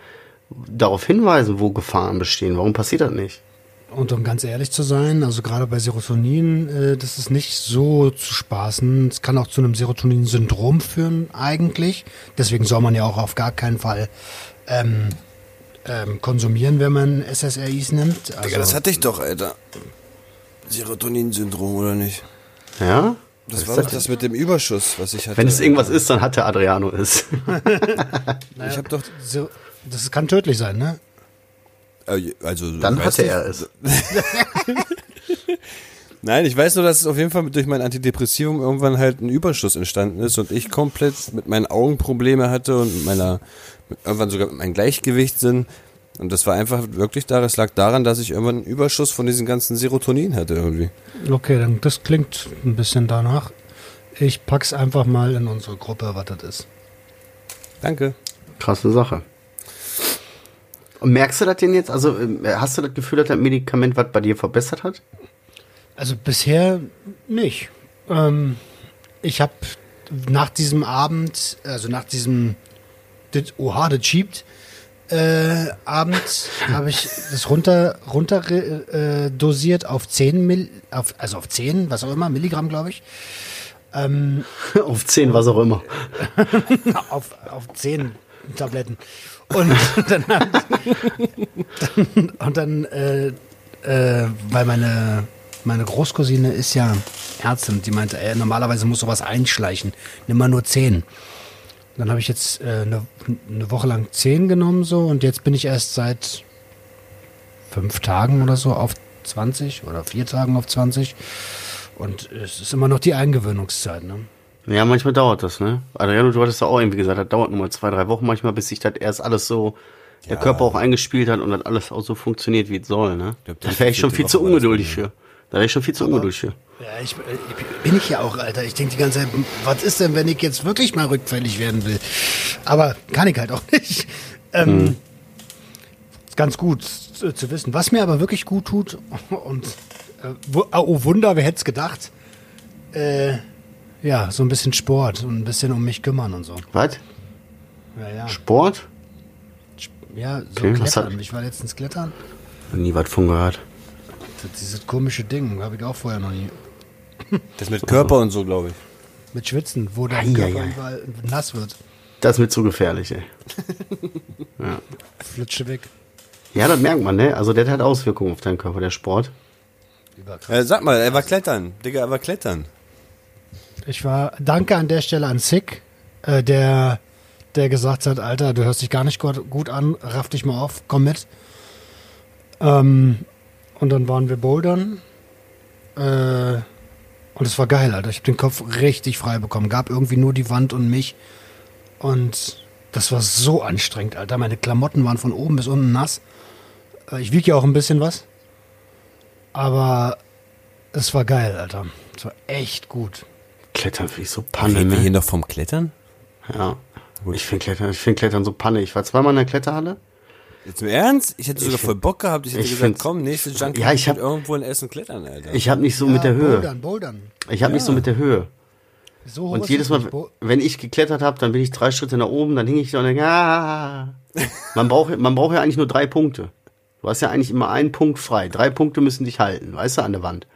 darauf hinweisen, wo Gefahren bestehen. Warum passiert das nicht? Und um ganz ehrlich zu sein, also gerade bei Serotonin, äh, das ist nicht so zu spaßen. Es kann auch zu einem Serotonin-Syndrom führen, eigentlich. Deswegen soll man ja auch auf gar keinen Fall ähm, ähm, konsumieren, wenn man SSRIs nimmt. Also, Digga, das hatte ich doch, Alter. Serotonin-Syndrom, oder nicht? Ja? Das Was war ist doch das mit dem Überschuss, was ich hatte. Wenn es irgendwas ist, dann hat der Adriano es. Ich habe doch. so, das kann tödlich sein, ne? Äh, also, Dann hatte er es. Nein, ich weiß nur, dass es auf jeden Fall durch mein Antidepressivum irgendwann halt ein Überschuss entstanden ist und ich komplett mit meinen Augen Probleme hatte und mit meiner, mit, irgendwann sogar mit meinem Gleichgewichtssinn. Und das war einfach wirklich da, das lag daran, dass ich irgendwann einen Überschuss von diesem ganzen Serotonin hatte irgendwie. Okay, dann das klingt ein bisschen danach. Ich pack's einfach mal in unsere Gruppe, was das ist. Danke. Krasse Sache. Und merkst du das denn jetzt? Also ähm, hast du das Gefühl, dass das Medikament was bei dir verbessert hat? Also bisher nicht. Ähm, ich habe nach diesem Abend, also nach diesem Oha, das schiebt, äh, Abend habe ich das runter, runter äh, dosiert auf 10 Mill, auf, also auf 10, was auch immer, Milligramm, glaube ich. Ähm, Auf 10, was auch immer. auf, auf 10 Tabletten. Und dann, dann, und dann äh, äh, weil meine, meine Großcousine ist ja Ärztin, die meinte, ey, normalerweise muss sowas einschleichen. Nimm mal nur 10. Dann habe ich jetzt äh, eine, eine Woche lang 10 genommen so und jetzt bin ich erst seit fünf Tagen oder so auf 20 oder vier Tagen auf 20. Und es ist immer noch die Eingewöhnungszeit, ne? Ja, manchmal dauert das, ne? Adriano, du hattest ja auch irgendwie gesagt, das dauert nur mal zwei, drei Wochen manchmal, bis sich das erst alles so, der Körper auch eingespielt hat und das alles auch so funktioniert, wie es soll, ne? glaub, Da wäre ich schon viel zu ungeduldig für. Da wäre ich schon viel zu ungeduldig für. Ja, ich, ich bin ich ja auch, Alter. Ich denke die ganze Zeit, was ist denn, wenn ich jetzt wirklich mal rückfällig werden will? Aber kann ich halt auch nicht. Ähm, ist Ganz gut zu, zu wissen. Was mir aber wirklich gut tut, und äh, wo, oh Wunder, wer hätte es gedacht? Äh, ja, so ein bisschen Sport und ein bisschen um mich kümmern und so. Was? Ja, ja. Sport? Ja, so Okay, klettern. Ich war letztens klettern. Nie was von gehört. Das, dieses komische Ding, habe ich auch vorher noch nie. Das mit Körper und so, glaube ich. Mit Schwitzen, wo der Ei, Körper überall nass wird. Das ist mir zu gefährlich, ey. Flutsche weg. Ja, das merkt man, ne? Also der hat Auswirkungen auf deinen Körper, der Sport. Äh, sag mal, er war klettern. Digga, er war klettern. Ich war, danke an der Stelle an Sick, äh, der, der gesagt hat, Alter, du hörst dich gar nicht gut, an, raff dich mal auf, komm mit. Ähm, und dann waren wir bouldern. Äh, und es war geil, Alter. Ich habe den Kopf richtig frei bekommen. Gab irgendwie nur die Wand und mich. Und das war so anstrengend, Alter. Meine Klamotten waren von oben bis unten nass. Äh, Ich wiege ja auch ein bisschen was. Aber es war geil, Alter. Es war echt gut. Klettern finde ich so Panne, Reden wir hier ne? noch vom Klettern? Ja. Ich finde Klettern, ich finde Klettern so Panne. Ich war zweimal in der Kletterhalle. Jetzt im Ernst? Ich hätte sogar Ich- voll Bock gehabt. Ich hätte ich gesagt, komm, nächste Junk Ja, ich hab- irgendwo in Essen klettern, Alter. Ich habe nicht so mit der Höhe. Bouldern, Bouldern. Ich habe nicht so mit der Höhe. So hoch Und jedes es Mal, wenn ich geklettert habe, dann bin ich drei Schritte nach oben, dann hing ich da und denke, ah. Man braucht, man braucht ja eigentlich nur drei Punkte. Du hast ja eigentlich immer einen Punkt frei. Drei Punkte müssen dich halten, weißt du, an der Wand.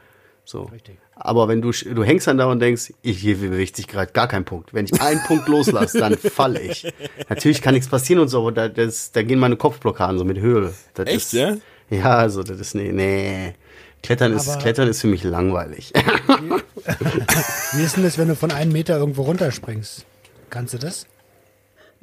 So. Richtig. Aber wenn du, du hängst dann da und denkst, ich, hier bewegt sich gerade gar kein Punkt. Wenn ich einen Punkt loslasse, dann falle ich. Natürlich kann nichts passieren und so, aber da, das, da gehen meine Kopfblockaden so mit Höhe. Das Echt, ist, ja? Ja, also das ist, nee, nee. Klettern ist, Aber- Klettern ist für mich langweilig. Wie ist denn das, wenn du von einem Meter irgendwo runterspringst? Kannst du das?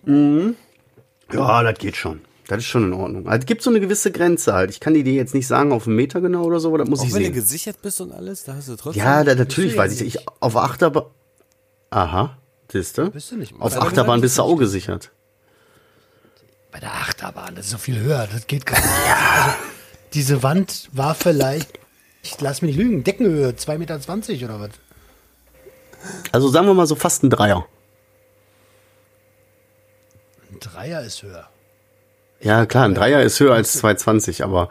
Ja, das geht schon. Das ist schon in Ordnung. Also, es gibt so eine gewisse Grenze halt. Ich kann die dir jetzt nicht sagen auf einen Meter genau oder so, aber das muss Auch ich wenn du sehen. gesichert bist und alles, da hast du trotzdem. Ja, da, natürlich weiß ja ich. Ich auf Achterbahn. Aha. Siehst du? Bist du nicht. Auf Achterbahn bist du auch gesichert. Bei der Achterbahn, das ist so viel höher, das geht gar nicht. Also, diese Wand war vielleicht, ich lass mich nicht lügen, Deckenhöhe, 2,20 Meter oder was? Also sagen wir mal so fast ein Dreier. Ein Dreier ist höher. Ja, klar, ein Dreier ist höher als 220, aber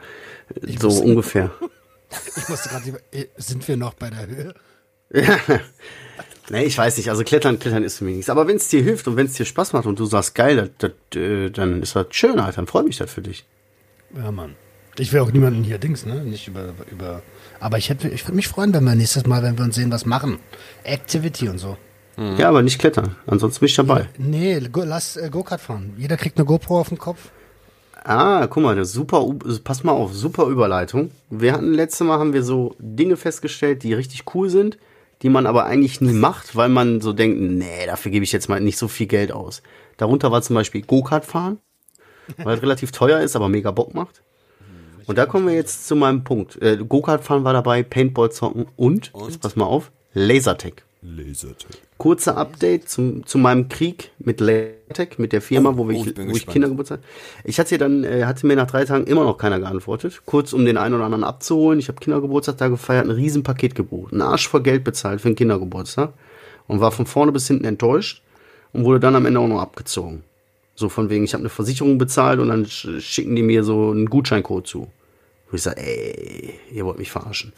so muss- ungefähr. Ich musste gerade, äh, sind wir noch bei der Höhe? Nee, ich weiß nicht. Also Klettern, Klettern ist für mich nichts. Aber wenn es dir hilft und wenn es dir Spaß macht und du sagst, geil, das, das, äh, dann ist das schön, Alter. Dann freue mich das für dich. Ja, Mann. Ich will auch niemanden hier Dings, ne? Nicht über, über. Aber ich hätte, ich würde mich freuen, wenn wir nächstes Mal, wenn wir uns sehen, was machen. Activity und so. Ja, aber nicht klettern. Ansonsten bin ich dabei. Nee, go, lass äh, Go-Kart fahren. Jeder kriegt eine GoPro auf den Kopf. Ah, guck mal, das super, pass mal auf, super Überleitung. Wir hatten letztes Mal haben wir so Dinge festgestellt, die richtig cool sind, die man aber eigentlich nie macht, weil man so denkt, nee, dafür gebe ich jetzt mal nicht so viel Geld aus. Darunter war zum Beispiel Go-Kart fahren, weil es relativ teuer ist, aber mega Bock macht. Und da kommen wir jetzt zu meinem Punkt. Äh, Go-Kart fahren war dabei, Paintball zocken und, jetzt pass mal auf, Lasertag. Lasertag. Kurzer Update zum, zu meinem Krieg mit Lasertech, mit der Firma, Oh, wo, wir, oh, ich wo ich. Kindergeburtstag. Ich hatte dann, äh, hatte mir nach drei Tagen immer noch keiner geantwortet. Kurz, um den einen oder anderen abzuholen. Ich habe Kindergeburtstag da gefeiert, ein Riesenpaket gebucht, einen Arsch voll Geld bezahlt für den Kindergeburtstag und war von vorne bis hinten enttäuscht und wurde dann am Ende auch noch abgezogen. So von wegen, ich habe eine Versicherung bezahlt und dann sch- schicken die mir so einen Gutscheincode zu. Wo ich sage, ey, ihr wollt mich verarschen.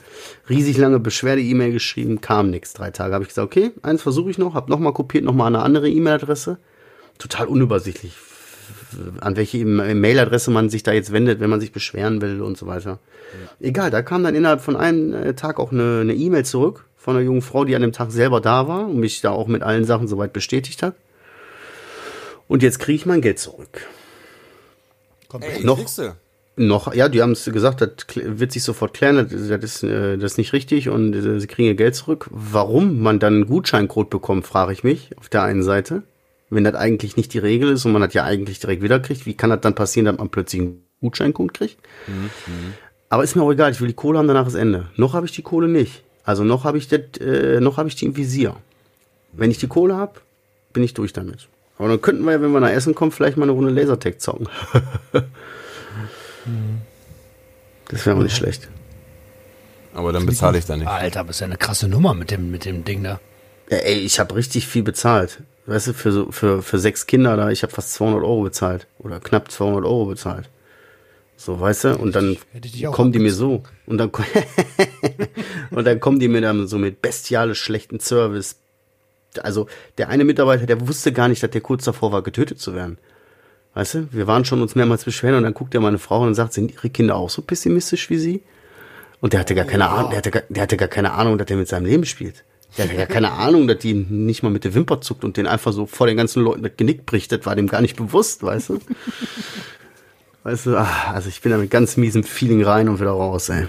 Riesig lange Beschwerde-E-Mail geschrieben, kam nichts. Drei Tage habe ich gesagt, okay, eins versuche ich noch, habe nochmal kopiert, nochmal eine andere E-Mail-Adresse. Total unübersichtlich, an welche E- Mail-Adresse man sich da jetzt wendet, wenn man sich beschweren will und so weiter. Egal, da kam dann innerhalb von einem äh, Tag auch eine E-Mail zurück von einer jungen Frau, die an dem Tag selber da war und mich da auch mit allen Sachen soweit bestätigt hat. Und jetzt kriege ich mein Geld zurück. Komplett. Noch- kriegst du. Noch, ja, die haben es gesagt, das wird sich sofort klären, das, das, ist, äh, das ist nicht richtig und äh, sie kriegen ihr Geld zurück. Warum man dann einen Gutscheincode bekommt, frage ich mich auf der einen Seite. Wenn das eigentlich nicht die Regel ist und man das ja eigentlich direkt wieder kriegt, wie kann das dann passieren, dass man plötzlich einen Gutscheincode kriegt? Aber ist mir auch egal, ich will die Kohle haben, danach ist Ende. Noch habe ich die Kohle nicht. Also noch habe ich das, äh, noch habe ich die im Visier. Wenn ich die Kohle habe, bin ich durch damit. Aber dann könnten wir ja, wenn wir nach Essen kommen, vielleicht mal eine Runde Lasertag zocken. Das wäre auch nicht schlecht. Aber dann bezahle ich da nicht. Alter, aber ist ja eine krasse Nummer mit dem, mit dem Ding da. Ja, ey, ich habe richtig viel bezahlt. Weißt du, für, so, für, für sechs Kinder da, ich habe fast 200 Euro bezahlt. Oder knapp 200 Euro bezahlt. So, weißt du, und dann kommen die mir so. Und dann, und dann kommen die mir dann so mit bestialisch schlechten Service. Also, der eine Mitarbeiter, der wusste gar nicht, dass der kurz davor war, getötet zu werden. Weißt du, wir waren schon uns mehrmals beschweren und dann guckt er meine Frau und sagt, sind ihre Kinder auch so pessimistisch wie sie? Und der hatte gar keine Ahnung, der hatte gar, der hatte gar keine Ahnung, dass er mit seinem Leben spielt. Der hatte gar keine Ahnung, dass die nicht mal mit der Wimper zuckt und den einfach so vor den ganzen Leuten das Genick bricht. Das war dem gar nicht bewusst, weißt du? Weißt du, ah, also ich bin da mit ganz miesem Feeling rein und wieder raus, ey.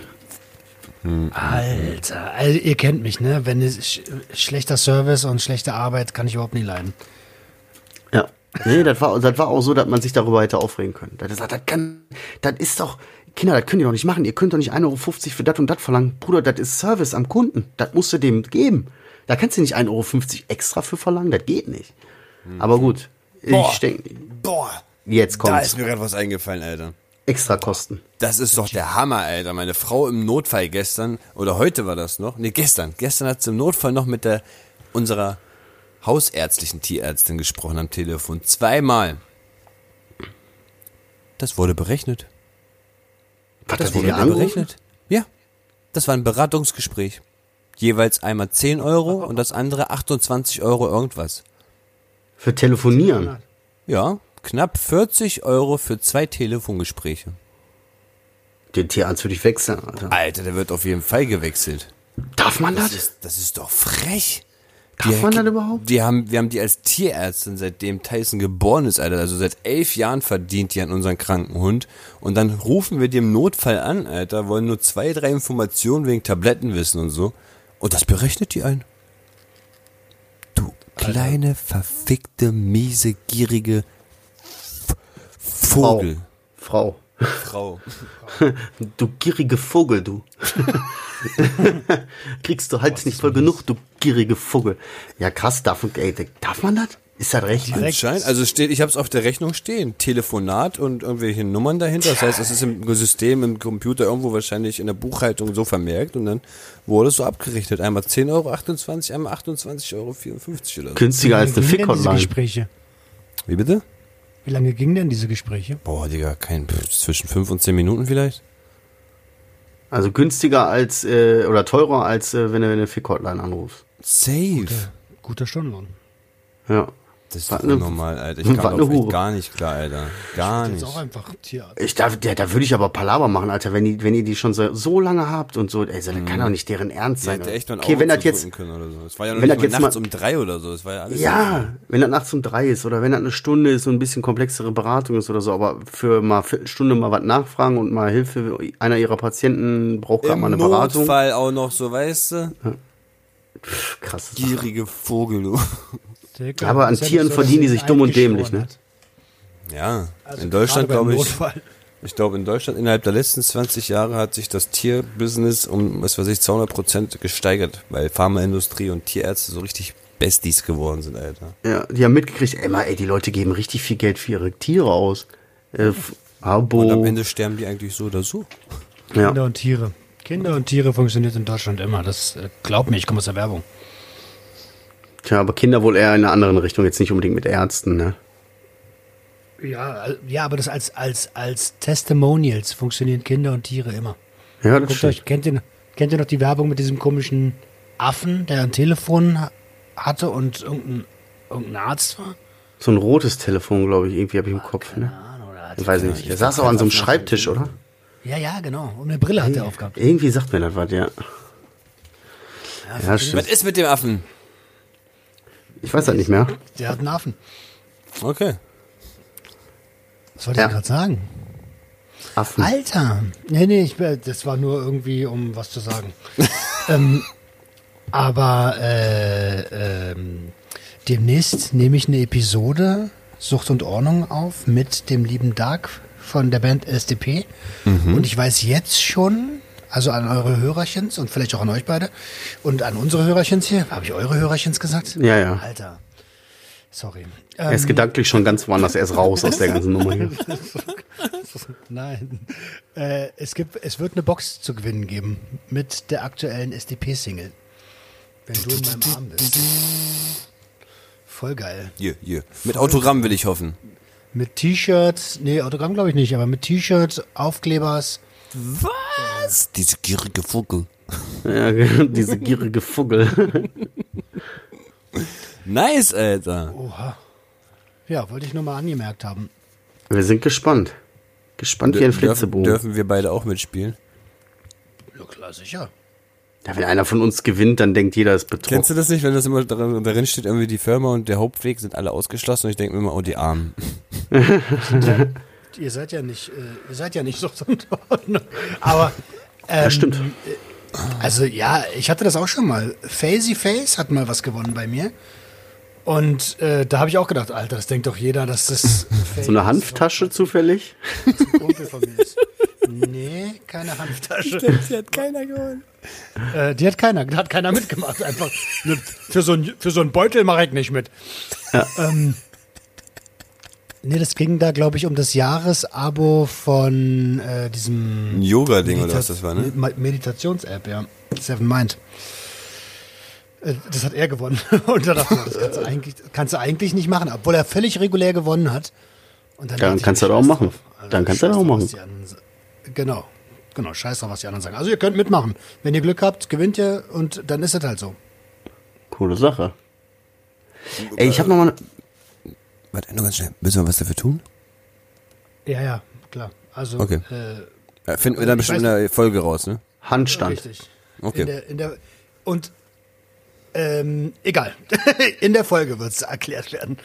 Alter, also ihr kennt mich, ne? Wenn es sch schlechter Service und schlechte Arbeit kann ich überhaupt nicht leiden. Ja. Nee, das war, das war auch so, dass man sich darüber hätte aufregen können. Das, das, das, kann, das ist doch, Kinder, das könnt ihr doch nicht machen. Ihr könnt doch nicht 1,50 Euro für das und das verlangen. Bruder, das ist Service am Kunden. Das musst du dem geben. Da kannst du nicht 1,50 Euro extra für verlangen. Das geht nicht. Aber gut. Boah. Ich denke, Boah, jetzt da kommt ist mir gerade was eingefallen, Alter. extra Kosten. Das ist doch der Hammer, Alter. Meine Frau im Notfall gestern, oder heute war das noch, nee, gestern. Gestern hat sie im Notfall noch mit der, unserer hausärztlichen Tierärztin gesprochen am Telefon. Zweimal. Das wurde berechnet. Was Das hat die wurde berechnet. Ja. Das war ein Beratungsgespräch. Jeweils einmal 10 Euro und das andere 28 Euro irgendwas. Für Telefonieren. Ja, knapp 40 Euro für zwei Telefongespräche. Den Tierarzt würde ich wechseln, Alter. Alter, der wird auf jeden Fall gewechselt. Darf man Das das? ist, das ist doch frech. Darf man das überhaupt? Die haben, wir haben die als Tierärztin, seitdem Tyson geboren ist, Alter. Also seit elf Jahren verdient die an unseren kranken Hund. Und dann rufen wir die im Notfall an, Alter, wollen nur zwei, drei Informationen wegen Tabletten wissen und so. Und das berechnet die ein. Du kleine, verfickte, miese, gierige F Vogel. Frau. Frau. Du gierige Vogel, du. Kriegst du halt nicht voll genug, du gierige Vogel. Ja, krass, darf, ey, darf man das? Ist das recht? Anscheinend, also steht, ich habe es auf der Rechnung stehen, Telefonat und irgendwelche Nummern dahinter. Das heißt, es ist im System, im Computer irgendwo wahrscheinlich in der Buchhaltung so vermerkt und dann wurde es so abgerechnet. Einmal 10,28 Euro, einmal 28,54 Euro oder so. Günstiger als eine. Gespräche? Wie bitte? Wie lange gingen denn diese Gespräche? Boah, Digga, kein, zwischen 5 und 10 Minuten vielleicht? Also günstiger als, äh, oder teurer als, äh, wenn du eine Fick-Hotline anrufst. Safe. Guter Stundenlohn. Ja. Das ist eine- normal, Alter. Ich kam auf echt gar nicht klar, Alter. Gar Das ist nicht. auch einfach Tierarzt. Ich darf, der, da würde ich aber Palaver machen, Alter, wenn, die, wenn ihr die schon so, so lange habt und so, ey, so, das kann doch nicht deren Ernst sein. hätte echt okay, Auge wenn das jetzt, können oder so. Es war ja noch wenn nicht das mal jetzt nachts mal- um drei oder so. Es war ja alles. ja, wenn das nachts um drei ist oder wenn das eine Stunde ist und ein bisschen komplexere Beratung ist oder so, aber für mal Viertelstunde mal was nachfragen und mal Hilfe, einer ihrer Patienten braucht gerade Im mal eine Beratung. Notfall auch noch so, weißt du? Pff, Krass. Gierige Vogel, du. Ja, aber an ja Tieren so, verdienen die sie sich dumm und dämlich, ne? hat. Ja, Also in Deutschland glaube ich, ich glaube in Deutschland innerhalb der letzten 20 Jahre hat sich das Tierbusiness um, was weiß ich, 200 Prozent gesteigert, weil Pharmaindustrie und Tierärzte so richtig Besties geworden sind, Alter. Ja, die haben mitgekriegt, ey, mal, ey, die Leute geben richtig viel Geld für ihre Tiere aus. Äh, Abo. Und am Ende sterben die eigentlich so oder so. ja. Kinder und Tiere. Kinder und Tiere funktioniert in Deutschland immer. Das äh, glaub mir, ich komme aus der Werbung. Tja, aber Kinder wohl eher in einer anderen Richtung, jetzt nicht unbedingt mit Ärzten, ne? Ja, ja, aber das als, als, als Testimonials funktionieren Kinder und Tiere immer. Ja, das Guckt stimmt. euch, kennt ihr, kennt ihr noch die Werbung mit diesem komischen Affen, der ein Telefon ha- hatte und irgendein, irgendein Arzt war? So ein rotes Telefon, glaube ich, irgendwie habe ich im Kopf, ne? Ahnung, oder hat- Ich weiß nicht. Der saß auch an so einem Schreibtisch, oder? Ja, ja, genau. Und eine Brille hat er aufgehabt. Irgendwie sagt mir das was, ja. Ja, stimmt. Was ist mit dem Affen? Ich weiß das nicht mehr. Der hat einen Affen. Okay. Was wollte Ja. ich gerade sagen? Affen. Alter! Nee, nee, ich, das war nur irgendwie, um was zu sagen. ähm, aber äh, ähm, demnächst nehme ich eine Episode Sucht und Ordnung auf mit dem lieben Dark von der Band SDP. Und ich weiß jetzt schon, also an eure Hörerchens und vielleicht auch an euch beide und an unsere Hörerchens hier. Habe ich eure Hörerchens gesagt? Ja, ja. Alter. Sorry. Er ist gedanklich schon ganz woanders. Er ist raus aus der ganzen Nummer hier. Nein. Äh, es, gibt, es wird eine Box zu gewinnen geben mit der aktuellen SDP-Single. Wenn du in meinem Arm bist. Voll geil. Hier, hier. Mit Autogramm will ich hoffen. Mit T-Shirts, nee, Autogramm glaube ich nicht, aber mit T-Shirts, Aufklebers. Was? Diese gierige Vogel. Ja, diese gierige Vogel. Nice, Alter. Oha. Ja, wollte ich nur mal angemerkt haben. Wir sind gespannt. Gespannt wie ein Flitzebogen. dürfen wir beide auch mitspielen? Ja, klar, sicher. Ja, wenn einer von uns gewinnt, dann denkt jeder, ist betroffen. Kennst du das nicht, wenn das immer darin, darin steht, irgendwie die Firma und der Hauptweg sind alle ausgeschlossen und ich denke mir immer, oh, die Armen. Ihr seid ja nicht, äh, ihr seid ja nicht so Aber ähm, Ja, stimmt. Also ja, ich hatte das auch schon mal. Fazy Face hat mal was gewonnen bei mir. Und äh, da habe ich auch gedacht, Alter, das denkt doch jeder, dass das So eine Hanftasche zufällig? ein Kumpel von mir ist. Nee, keine Hanftasche. Die hat keiner gewonnen. Äh, die hat keiner, da hat keiner mitgemacht. Einfach für so ein für so einen Beutel mache ich nicht mit. Ähm, nee, das ging da, glaube ich, um das Jahresabo von äh, diesem Ein Yoga-Ding oder was das war, ne? Me- Meditations-App, ja. Seven Mind. Äh, Das hat er gewonnen. Und da dachte ich, das kannst du, eigentlich, kannst du eigentlich nicht machen, obwohl er völlig regulär gewonnen hat. Und Dann ich, kannst du das auch machen. Also Dann kannst du das auch machen. Genau. Genau, scheiß drauf, was die anderen sagen. Also ihr könnt mitmachen. Wenn ihr Glück habt, gewinnt ihr und dann ist es halt so. Coole Sache. Ey, ich habe noch mal... Warte, nur ganz schnell. Müssen wir was dafür tun? Ja, ja, klar. Also, Okay. äh, Ja, finden wir dann Ich bestimmt in der Folge raus, ne? Handstand. richtig. Okay. In der, in der, und ähm, egal. in der Folge wird es erklärt werden.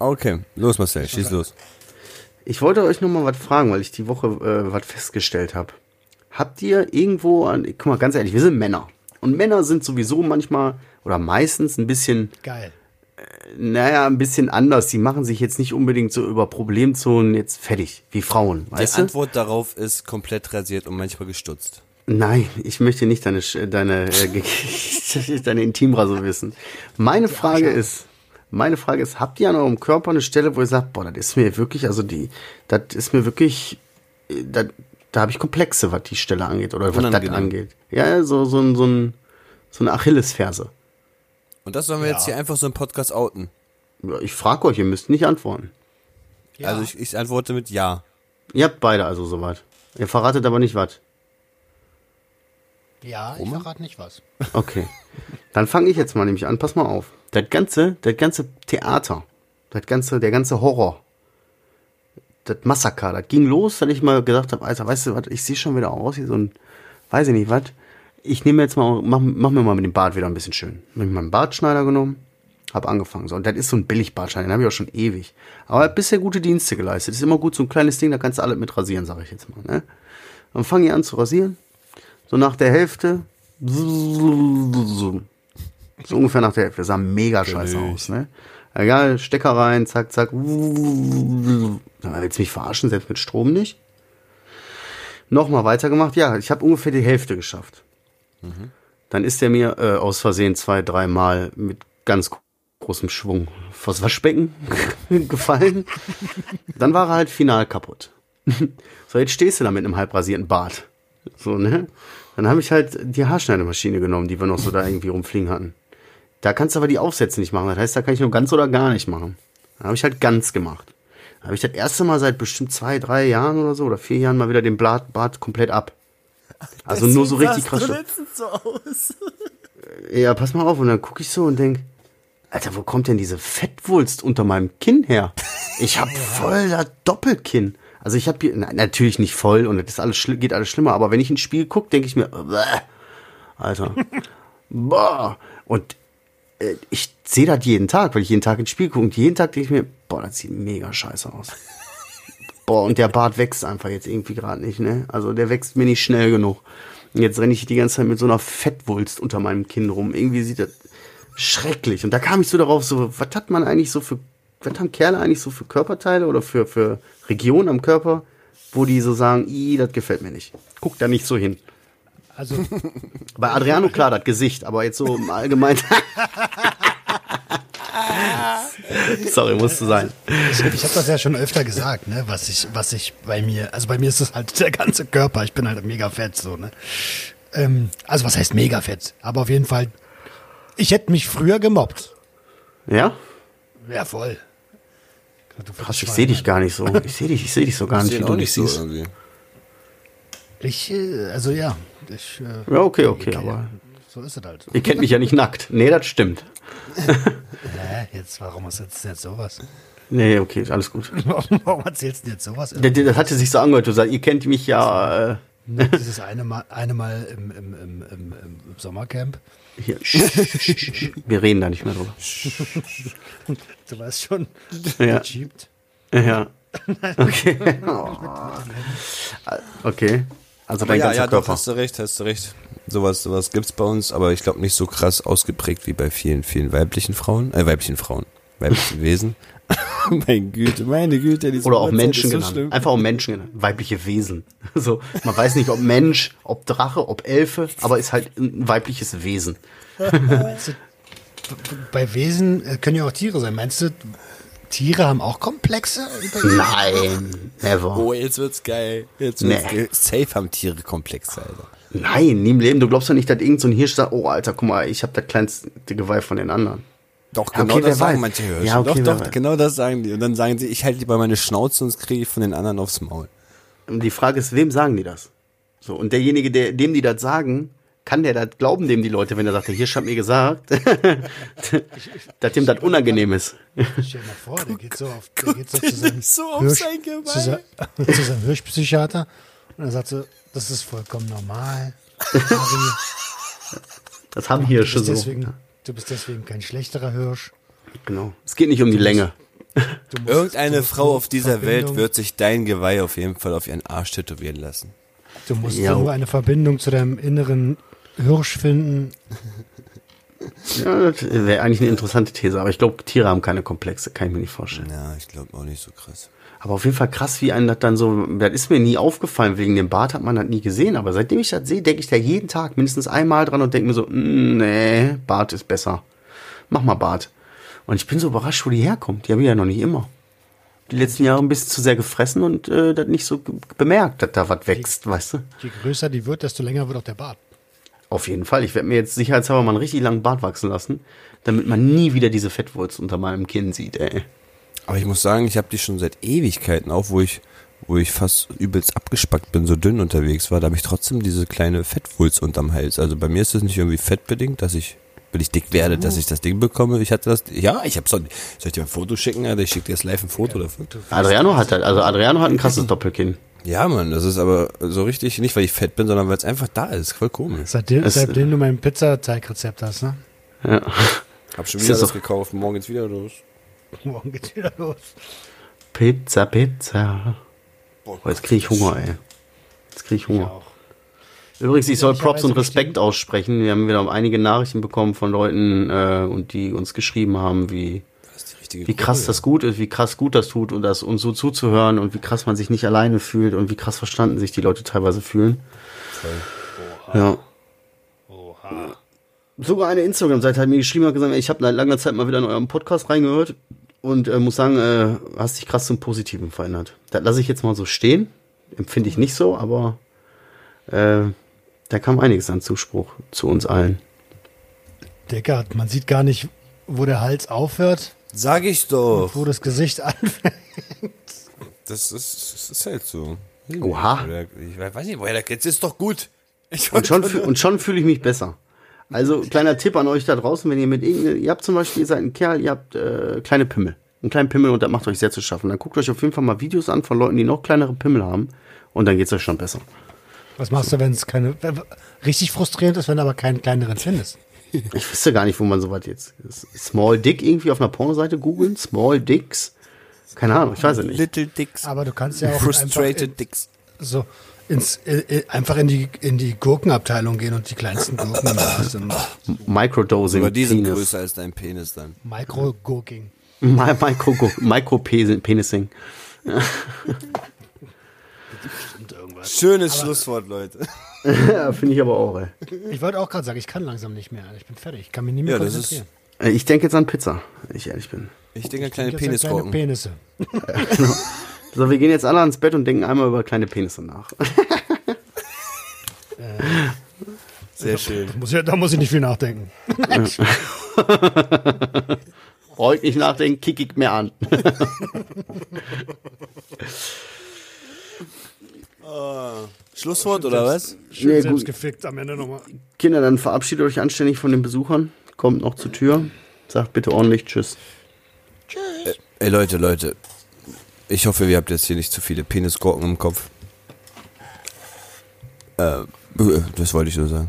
Okay, los Marcel, schieß los. Ich wollte euch noch mal was fragen, weil ich die Woche äh, was festgestellt habe. Habt ihr irgendwo an... Guck mal, ganz ehrlich, wir sind Männer. Und Männer sind sowieso manchmal oder meistens ein bisschen Geil. Naja, ein bisschen anders. Die machen sich jetzt nicht unbedingt so über Problemzonen jetzt fertig, wie Frauen, Die weißt du? Antwort darauf ist komplett rasiert und manchmal gestutzt. Nein, ich möchte nicht deine, deine, äh, deine Intimrasur wissen. Meine Frage ist, meine Frage ist, habt ihr an eurem Körper eine Stelle, wo ihr sagt, boah, das ist mir wirklich, also die, das ist mir wirklich, äh, da, da habe ich Komplexe, was die Stelle angeht oder was das angeht. Ja, so, so, ein- so, ein, so eine Achillesferse. Und das sollen wir jetzt hier einfach so im Podcast outen. Ja, Ich frage euch, ihr müsst nicht antworten. Ja. Also ich, ich antworte mit Ja. Ihr habt beide also soweit. Ihr verratet aber nicht was. Ja, ich verrate nicht was. Okay. Dann fange ich jetzt mal nämlich an. Pass mal auf. Das ganze, das ganze Theater, das ganze, der ganze Horror, das Massaker, das ging los, dass ich mal gesagt habe, Alter, weißt du was, ich sehe schon wieder aus wie so ein, weiß ich nicht was. Ich nehme jetzt mal, mach, mach mir mal mit dem Bart wieder ein bisschen schön. Hab ich meinen Bartschneider genommen, hab angefangen. So, und das ist so ein Billig-Bartschneider, den habe ich auch schon ewig. Aber hat bisher gute Dienste geleistet. Ist immer gut, so ein kleines Ding, da kannst du alles mit rasieren, sage ich jetzt mal. Ne? Dann fange ich an zu rasieren. So nach der Hälfte. So ungefähr nach der Hälfte. Das sah mega scheiße aus, ne? Egal, Stecker rein, zack, zack. Willst du mich verarschen, selbst mit Strom nicht? Nochmal weitergemacht. Ja, ich habe ungefähr die Hälfte geschafft. Dann ist der mir äh, aus Versehen zwei, dreimal mit ganz großem Schwung vors Waschbecken gefallen. Dann war er halt final kaputt. so, jetzt stehst du da mit einem halb rasierten Bart. So, ne? Dann habe ich halt die Haarschneidemaschine genommen, die wir noch so da irgendwie rumfliegen hatten. Da kannst du aber die Aufsätze nicht machen. Das heißt, da kann ich nur ganz oder gar nicht machen. Dann habe ich halt ganz gemacht. Dann habe ich das erste Mal seit bestimmt zwei, drei Jahren oder so oder vier Jahren mal wieder den Bart komplett ab. Also nur so richtig krass. so aus. Ja, pass mal auf. Und dann gucke ich so und denk, Alter, wo kommt denn diese Fettwulst unter meinem Kinn her? Ich hab voll das Doppelkinn. Also ich habe hier, na, natürlich nicht voll und das alles, geht alles schlimmer, aber wenn ich ins Spiel gucke, denke ich mir, bäh, Alter, boah. Und äh, ich sehe das jeden Tag, weil ich jeden Tag ins Spiel gucke und jeden Tag denke ich mir, boah, das sieht mega scheiße aus. Boah, und der Bart wächst einfach jetzt irgendwie gerade nicht, ne? Also der wächst mir nicht schnell genug. Und jetzt renne ich die ganze Zeit mit so einer Fettwulst unter meinem Kinn rum. Irgendwie sieht das schrecklich. Und da kam ich so darauf, so, was hat man eigentlich so für, was haben Kerle eigentlich so für Körperteile oder für, für Regionen am Körper, wo die so sagen, i, das gefällt mir nicht. Guck da nicht so hin. Also, Bei Adriano klar, das Gesicht, aber jetzt so im Allgemeinen. Sorry, musste sein. ich, ich habe das ja schon öfter gesagt, ne, was ich, was ich bei mir, also bei mir ist es halt der ganze Körper. Ich bin halt mega fett, so, ne. Ähm, also was heißt mega fett? Aber auf jeden Fall, ich hätte mich früher gemobbt. Ja? Ja, voll. Du Krass, ich sehe dich gar nicht so. Ich sehe dich, ich sehe dich so gar nicht, wie du auch dich nicht so siehst. irgendwie. Ich, äh, also ja, ich, äh, Ja, okay, okay, ich- aber so ist es halt. ihr kennt mich ja nicht nackt. Nee, das stimmt. Hä, jetzt, warum ist jetzt, jetzt sowas? Nee, okay, ist alles gut. warum erzählst du jetzt sowas? Das, das hatte sich so angehört. Du sagst, ihr kennt mich ja. Äh, Dieses eine Mal, eine Mal im, im, im, im, im Sommercamp. hier. Wir reden da nicht mehr drüber. Du weißt schon, Ja. geschiebt. Ja. Okay. Okay. Also Aber dein ja, ganzer ja, doch, Körper. hast du recht, hast du recht. Sowas, sowas gibt's bei uns, aber ich glaube nicht so krass ausgeprägt wie bei vielen, vielen weiblichen Frauen, äh, weiblichen Frauen, weiblichen Wesen. meine Güte, meine Güte, diese Oder auch Menschen so genannt. schlimm. Einfach auch Menschen genannt. Weibliche Wesen. So, man weiß nicht, ob Mensch, ob Drache, ob Elfe, aber ist halt ein weibliches Wesen. Bei Wesen äh, können ja auch Tiere sein. Meinst du, Tiere haben auch Komplexe? Nein, never. Oh, jetzt wird's geil. Jetzt wird's Nee. geil. Safe haben Tiere Komplexe, Alter. Nein, nie im Leben. Du glaubst doch nicht, dass irgend so ein Hirsch sagt, oh Alter, guck mal, ich habe das kleinste Geweih von den anderen. Doch, Ja, genau okay, das sagen weiß. manche Hirsche. Ja, okay, doch, doch, weiß. genau das sagen die. Und dann sagen sie, ich halte lieber meine Schnauze, sonst kriege ich von den anderen aufs Maul. Und die Frage ist, wem sagen die das? So, und derjenige, der, dem die das sagen, kann der das glauben, dem die Leute, wenn er sagt, der Hirsch hat mir gesagt, dass dem das unangenehm ist. Stell dir mal vor, der geht so auf, der geht so zu seinem, so auf Hirsch, sein Geweih. zu seinem Hirschpsychiater und er sagt so, das ist vollkommen normal. Das haben du, Hirsche bist so. deswegen, du bist deswegen kein schlechterer Hirsch. Genau. Es geht nicht um die Länge. Du musst- Irgendeine Frau auf dieser Welt Verbindung- wird sich dein Geweih auf jeden Fall auf ihren Arsch tätowieren lassen. Du musst Ja. nur eine Verbindung zu deinem inneren Hirsch finden. Ja, das wäre eigentlich eine interessante These, aber ich glaube, Tiere haben keine Komplexe, kann ich mir nicht vorstellen. Ja, ich glaube auch nicht so krass. Aber auf jeden Fall krass, wie einem das dann so, das ist mir nie aufgefallen, wegen dem Bart hat man das nie gesehen, aber seitdem ich das sehe, denke ich da jeden Tag mindestens einmal dran und denke mir so, mm, nee, Bart ist besser. Mach mal Bart. Und ich bin so überrascht, wo die herkommt. Die habe ich ja noch nicht immer. Die letzten Jahre ein bisschen zu sehr gefressen und äh, das nicht so bemerkt, dass da was wächst, weißt du? Je größer die wird, desto länger wird auch der Bart. Auf jeden Fall. Ich werde mir jetzt sicherheitshalber mal einen richtig langen Bart wachsen lassen, damit man nie wieder diese Fettwurzel unter meinem Kinn sieht, ey. Aber ich muss sagen, ich habe die schon seit Ewigkeiten, auch wo ich, wo ich fast übelst abgespackt bin, so dünn unterwegs war, da habe ich trotzdem diese kleine Fettwulst unterm Hals. Also bei mir ist das nicht irgendwie fettbedingt, dass ich, wenn ich dick werde, dass ich das Ding bekomme. Ich hatte das, ja, ich habe so, soll ich dir ein Foto schicken? Alter? Ich schicke dir jetzt live ein Foto davon. Adriano hat halt, also Adriano hat ein krasses Doppelkinn. Ja, Mann, das ist aber so richtig, nicht weil ich fett bin, sondern weil es einfach da ist. Voll komisch. Seitdem, Es- seitdem du mein Pizzateigrezept hast, ne? Ja. Hab schon wieder das gekauft, morgen geht's wieder los. Morgen geht's wieder los. Pizza, Pizza. Oh, jetzt kriege ich Hunger, ey. Jetzt kriege ich Hunger. auch. Übrigens, ich soll Props und Respekt aussprechen. Wir haben wieder einige Nachrichten bekommen von Leuten, äh, und die uns geschrieben haben, wie, wie krass Kurve. das gut ist, wie krass gut das tut und das uns so zuzuhören und wie krass man sich nicht alleine fühlt und wie krass verstanden sich die Leute teilweise fühlen. Ja. Sogar eine Instagram-Seite hat mir geschrieben und gesagt, ich habe seit langer Zeit mal wieder in eurem Podcast reingehört und äh, muss sagen, äh, hast dich krass zum Positiven verändert. Das lasse ich jetzt mal so stehen. Empfinde ich nicht so, aber äh, da kam einiges an Zuspruch zu uns allen. Digga, man sieht gar nicht, wo der Hals aufhört, Sag ich doch. wo das Gesicht anfängt. Das ist, das ist halt so. Oha. Ich weiß nicht, woher der jetzt ist doch gut. Ich Und schon, schon fühle ich mich besser. Also, kleiner Tipp an euch da draußen, wenn ihr mit irgendeinem, ihr habt zum Beispiel, ihr seid ein Kerl, ihr habt äh, kleine Pimmel. Einen kleinen Pimmel und das macht euch sehr zu schaffen. Dann guckt euch auf jeden Fall mal Videos an von Leuten, die noch kleinere Pimmel haben. Und dann geht's euch schon besser. Was machst du, wenn es keine. wenn- Richtig frustrierend ist, wenn du aber keinen kleineren findest. Ich wüsste gar nicht, wo man sowas jetzt. Small Dick irgendwie auf einer Pornoseite googeln? Small Dicks? Keine Ahnung, ich weiß es nicht. Little Dicks. Aber du kannst ja auch Frustrated Dicks. so ins, äh, äh, einfach in die, in die Gurkenabteilung gehen und die kleinsten Gurken sind. Microdosing. Aber die sind Penis. größer als dein Penis dann. Micro-Gurking. Mi- Micro, Micro-Penising. Schönes Schlusswort, Leute. Ja, finde ich aber auch, ey. Ich wollte auch gerade sagen, ich kann langsam nicht mehr. Ich bin fertig. Ich kann mich nicht mehr Ja, das ist- konzentrieren. Äh, Ich denke jetzt an Pizza, wenn ich ehrlich bin. Ich denke an kleine Ich esse kleine Penisgurken. Penisse. So, wir gehen jetzt alle ans Bett und denken einmal über kleine Penisse nach. Sehr schön. Muss ja, da muss ich nicht viel nachdenken. Brauche ich nicht nachdenken, kick ich mir an. Schlusswort oder was? Schön Nee, selbst gut. gefickt am Ende nochmal. Kinder, dann verabschiedet euch anständig von den Besuchern. Kommt noch zur Tür. Sagt bitte ordentlich Tschüss. Ey Leute, Leute. Ich hoffe, ihr habt jetzt hier nicht zu viele Penisgurken im Kopf. Äh, das wollte ich nur sagen.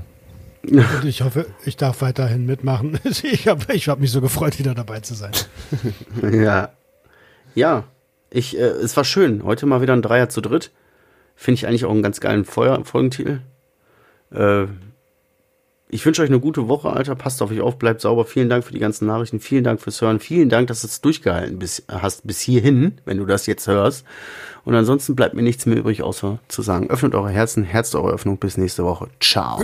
Und ich hoffe, ich darf weiterhin mitmachen. Ich habe ich hab mich so gefreut, wieder dabei zu sein. Ja. Ja. Ich, äh, es war schön. Heute mal wieder ein Dreier zu dritt. Finde ich eigentlich auch einen ganz geilen Feuer Folgentitel. Äh, ich wünsche euch eine gute Woche, Alter. Passt auf euch auf, bleibt sauber. Vielen Dank für die ganzen Nachrichten. Vielen Dank fürs Hören. Vielen Dank, dass du es durchgehalten bis, hast bis hierhin, wenn du das jetzt hörst. Und ansonsten bleibt mir nichts mehr übrig, außer zu sagen, öffnet eure Herzen, herzt eure Öffnung. Bis nächste Woche. Ciao.